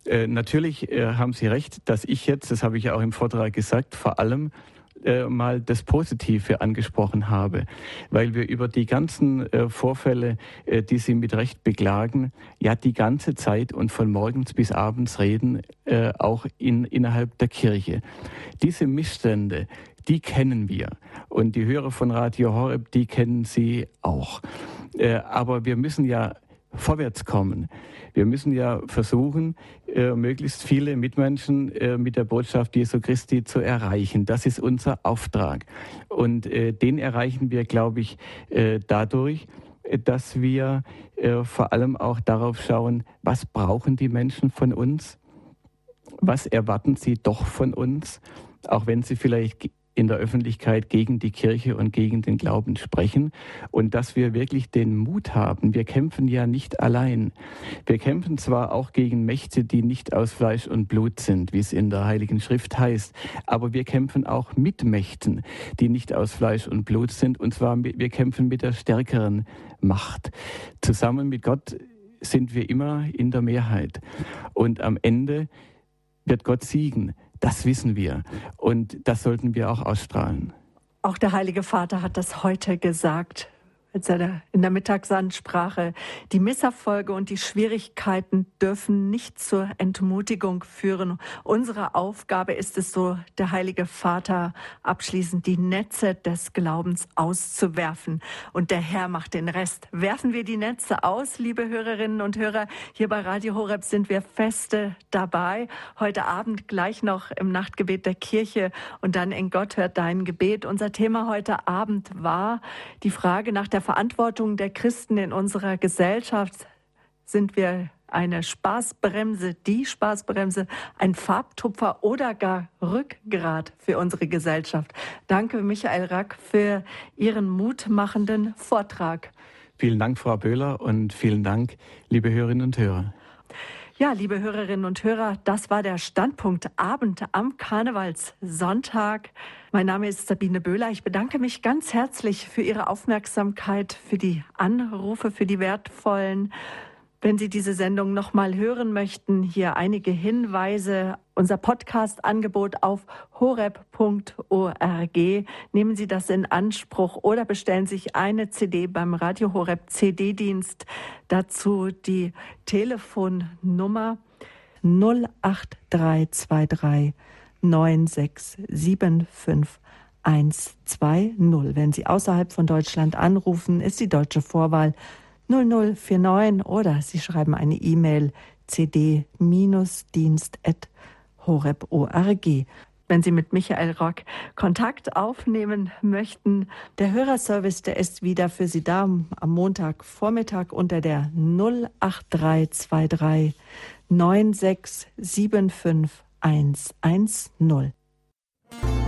Natürlich haben Sie recht, dass ich jetzt, das habe ich ja auch im Vortrag gesagt, vor allem äh, mal das Positive angesprochen habe, weil wir über die ganzen äh, Vorfälle, äh, die Sie mit Recht beklagen, ja die ganze Zeit und von morgens bis abends reden, äh, auch in, innerhalb der Kirche. Diese Missstände, die kennen wir. Und die Hörer von Radio Horeb, die kennen Sie auch. Äh, aber wir müssen ja vorwärts kommen. Wir müssen ja versuchen, äh, möglichst viele Mitmenschen äh, mit der Botschaft Jesu Christi zu erreichen. Das ist unser Auftrag. Und äh, den erreichen wir, glaube ich, äh, dadurch, dass wir äh, vor allem auch darauf schauen, was brauchen die Menschen von uns? Was erwarten sie doch von uns? Auch wenn sie vielleicht in der Öffentlichkeit gegen die Kirche und gegen den Glauben sprechen und dass wir wirklich den Mut haben. Wir kämpfen ja nicht allein. Wir kämpfen zwar auch gegen Mächte, die nicht aus Fleisch und Blut sind, wie es in der Heiligen Schrift heißt, aber wir kämpfen auch mit Mächten, die nicht aus Fleisch und Blut sind und zwar wir kämpfen mit der stärkeren Macht. Zusammen mit Gott sind wir immer in der Mehrheit und am Ende wird Gott siegen. Das wissen wir und das sollten wir auch ausstrahlen. Auch der Heilige Vater hat das heute gesagt in der Mittagsansprache, die Misserfolge und die Schwierigkeiten dürfen nicht zur Entmutigung führen. Unsere Aufgabe ist es so, der Heilige Vater abschließend die Netze des Glaubens auszuwerfen. Und der Herr macht den Rest. Werfen wir die Netze aus, liebe Hörerinnen und Hörer. Hier bei Radio Horeb sind wir feste dabei. Heute Abend gleich noch im Nachtgebet der Kirche und dann in Gott hört dein Gebet. Unser Thema heute Abend war die Frage nach der Verantwortung der Christen in unserer Gesellschaft sind wir eine Spaßbremse, die Spaßbremse, ein Farbtupfer oder gar Rückgrat für unsere Gesellschaft. Danke, Michael Rack, für Ihren mutmachenden Vortrag. Vielen Dank, Frau Böhler, und vielen Dank, liebe Hörerinnen und Hörer. Ja, liebe Hörerinnen und Hörer, das war der Standpunkt Abend am Karnevalssonntag. Mein Name ist Sabine Böhler. Ich bedanke mich ganz herzlich für Ihre Aufmerksamkeit, für die Anrufe, für die wertvollen wenn Sie diese Sendung nochmal hören möchten, hier einige Hinweise. Unser Podcast-Angebot auf horeb.org. Nehmen Sie das in Anspruch oder bestellen sich eine CD beim Radio Horeb CD-Dienst. Dazu die Telefonnummer 08323 9675 120. Wenn Sie außerhalb von Deutschland anrufen, ist die deutsche Vorwahl 0049 oder Sie schreiben eine E-Mail cd-dienst.horeb.org. Wenn Sie mit Michael Rock Kontakt aufnehmen möchten, der Hörerservice, der ist wieder für Sie da am Montagvormittag unter der 08323 9675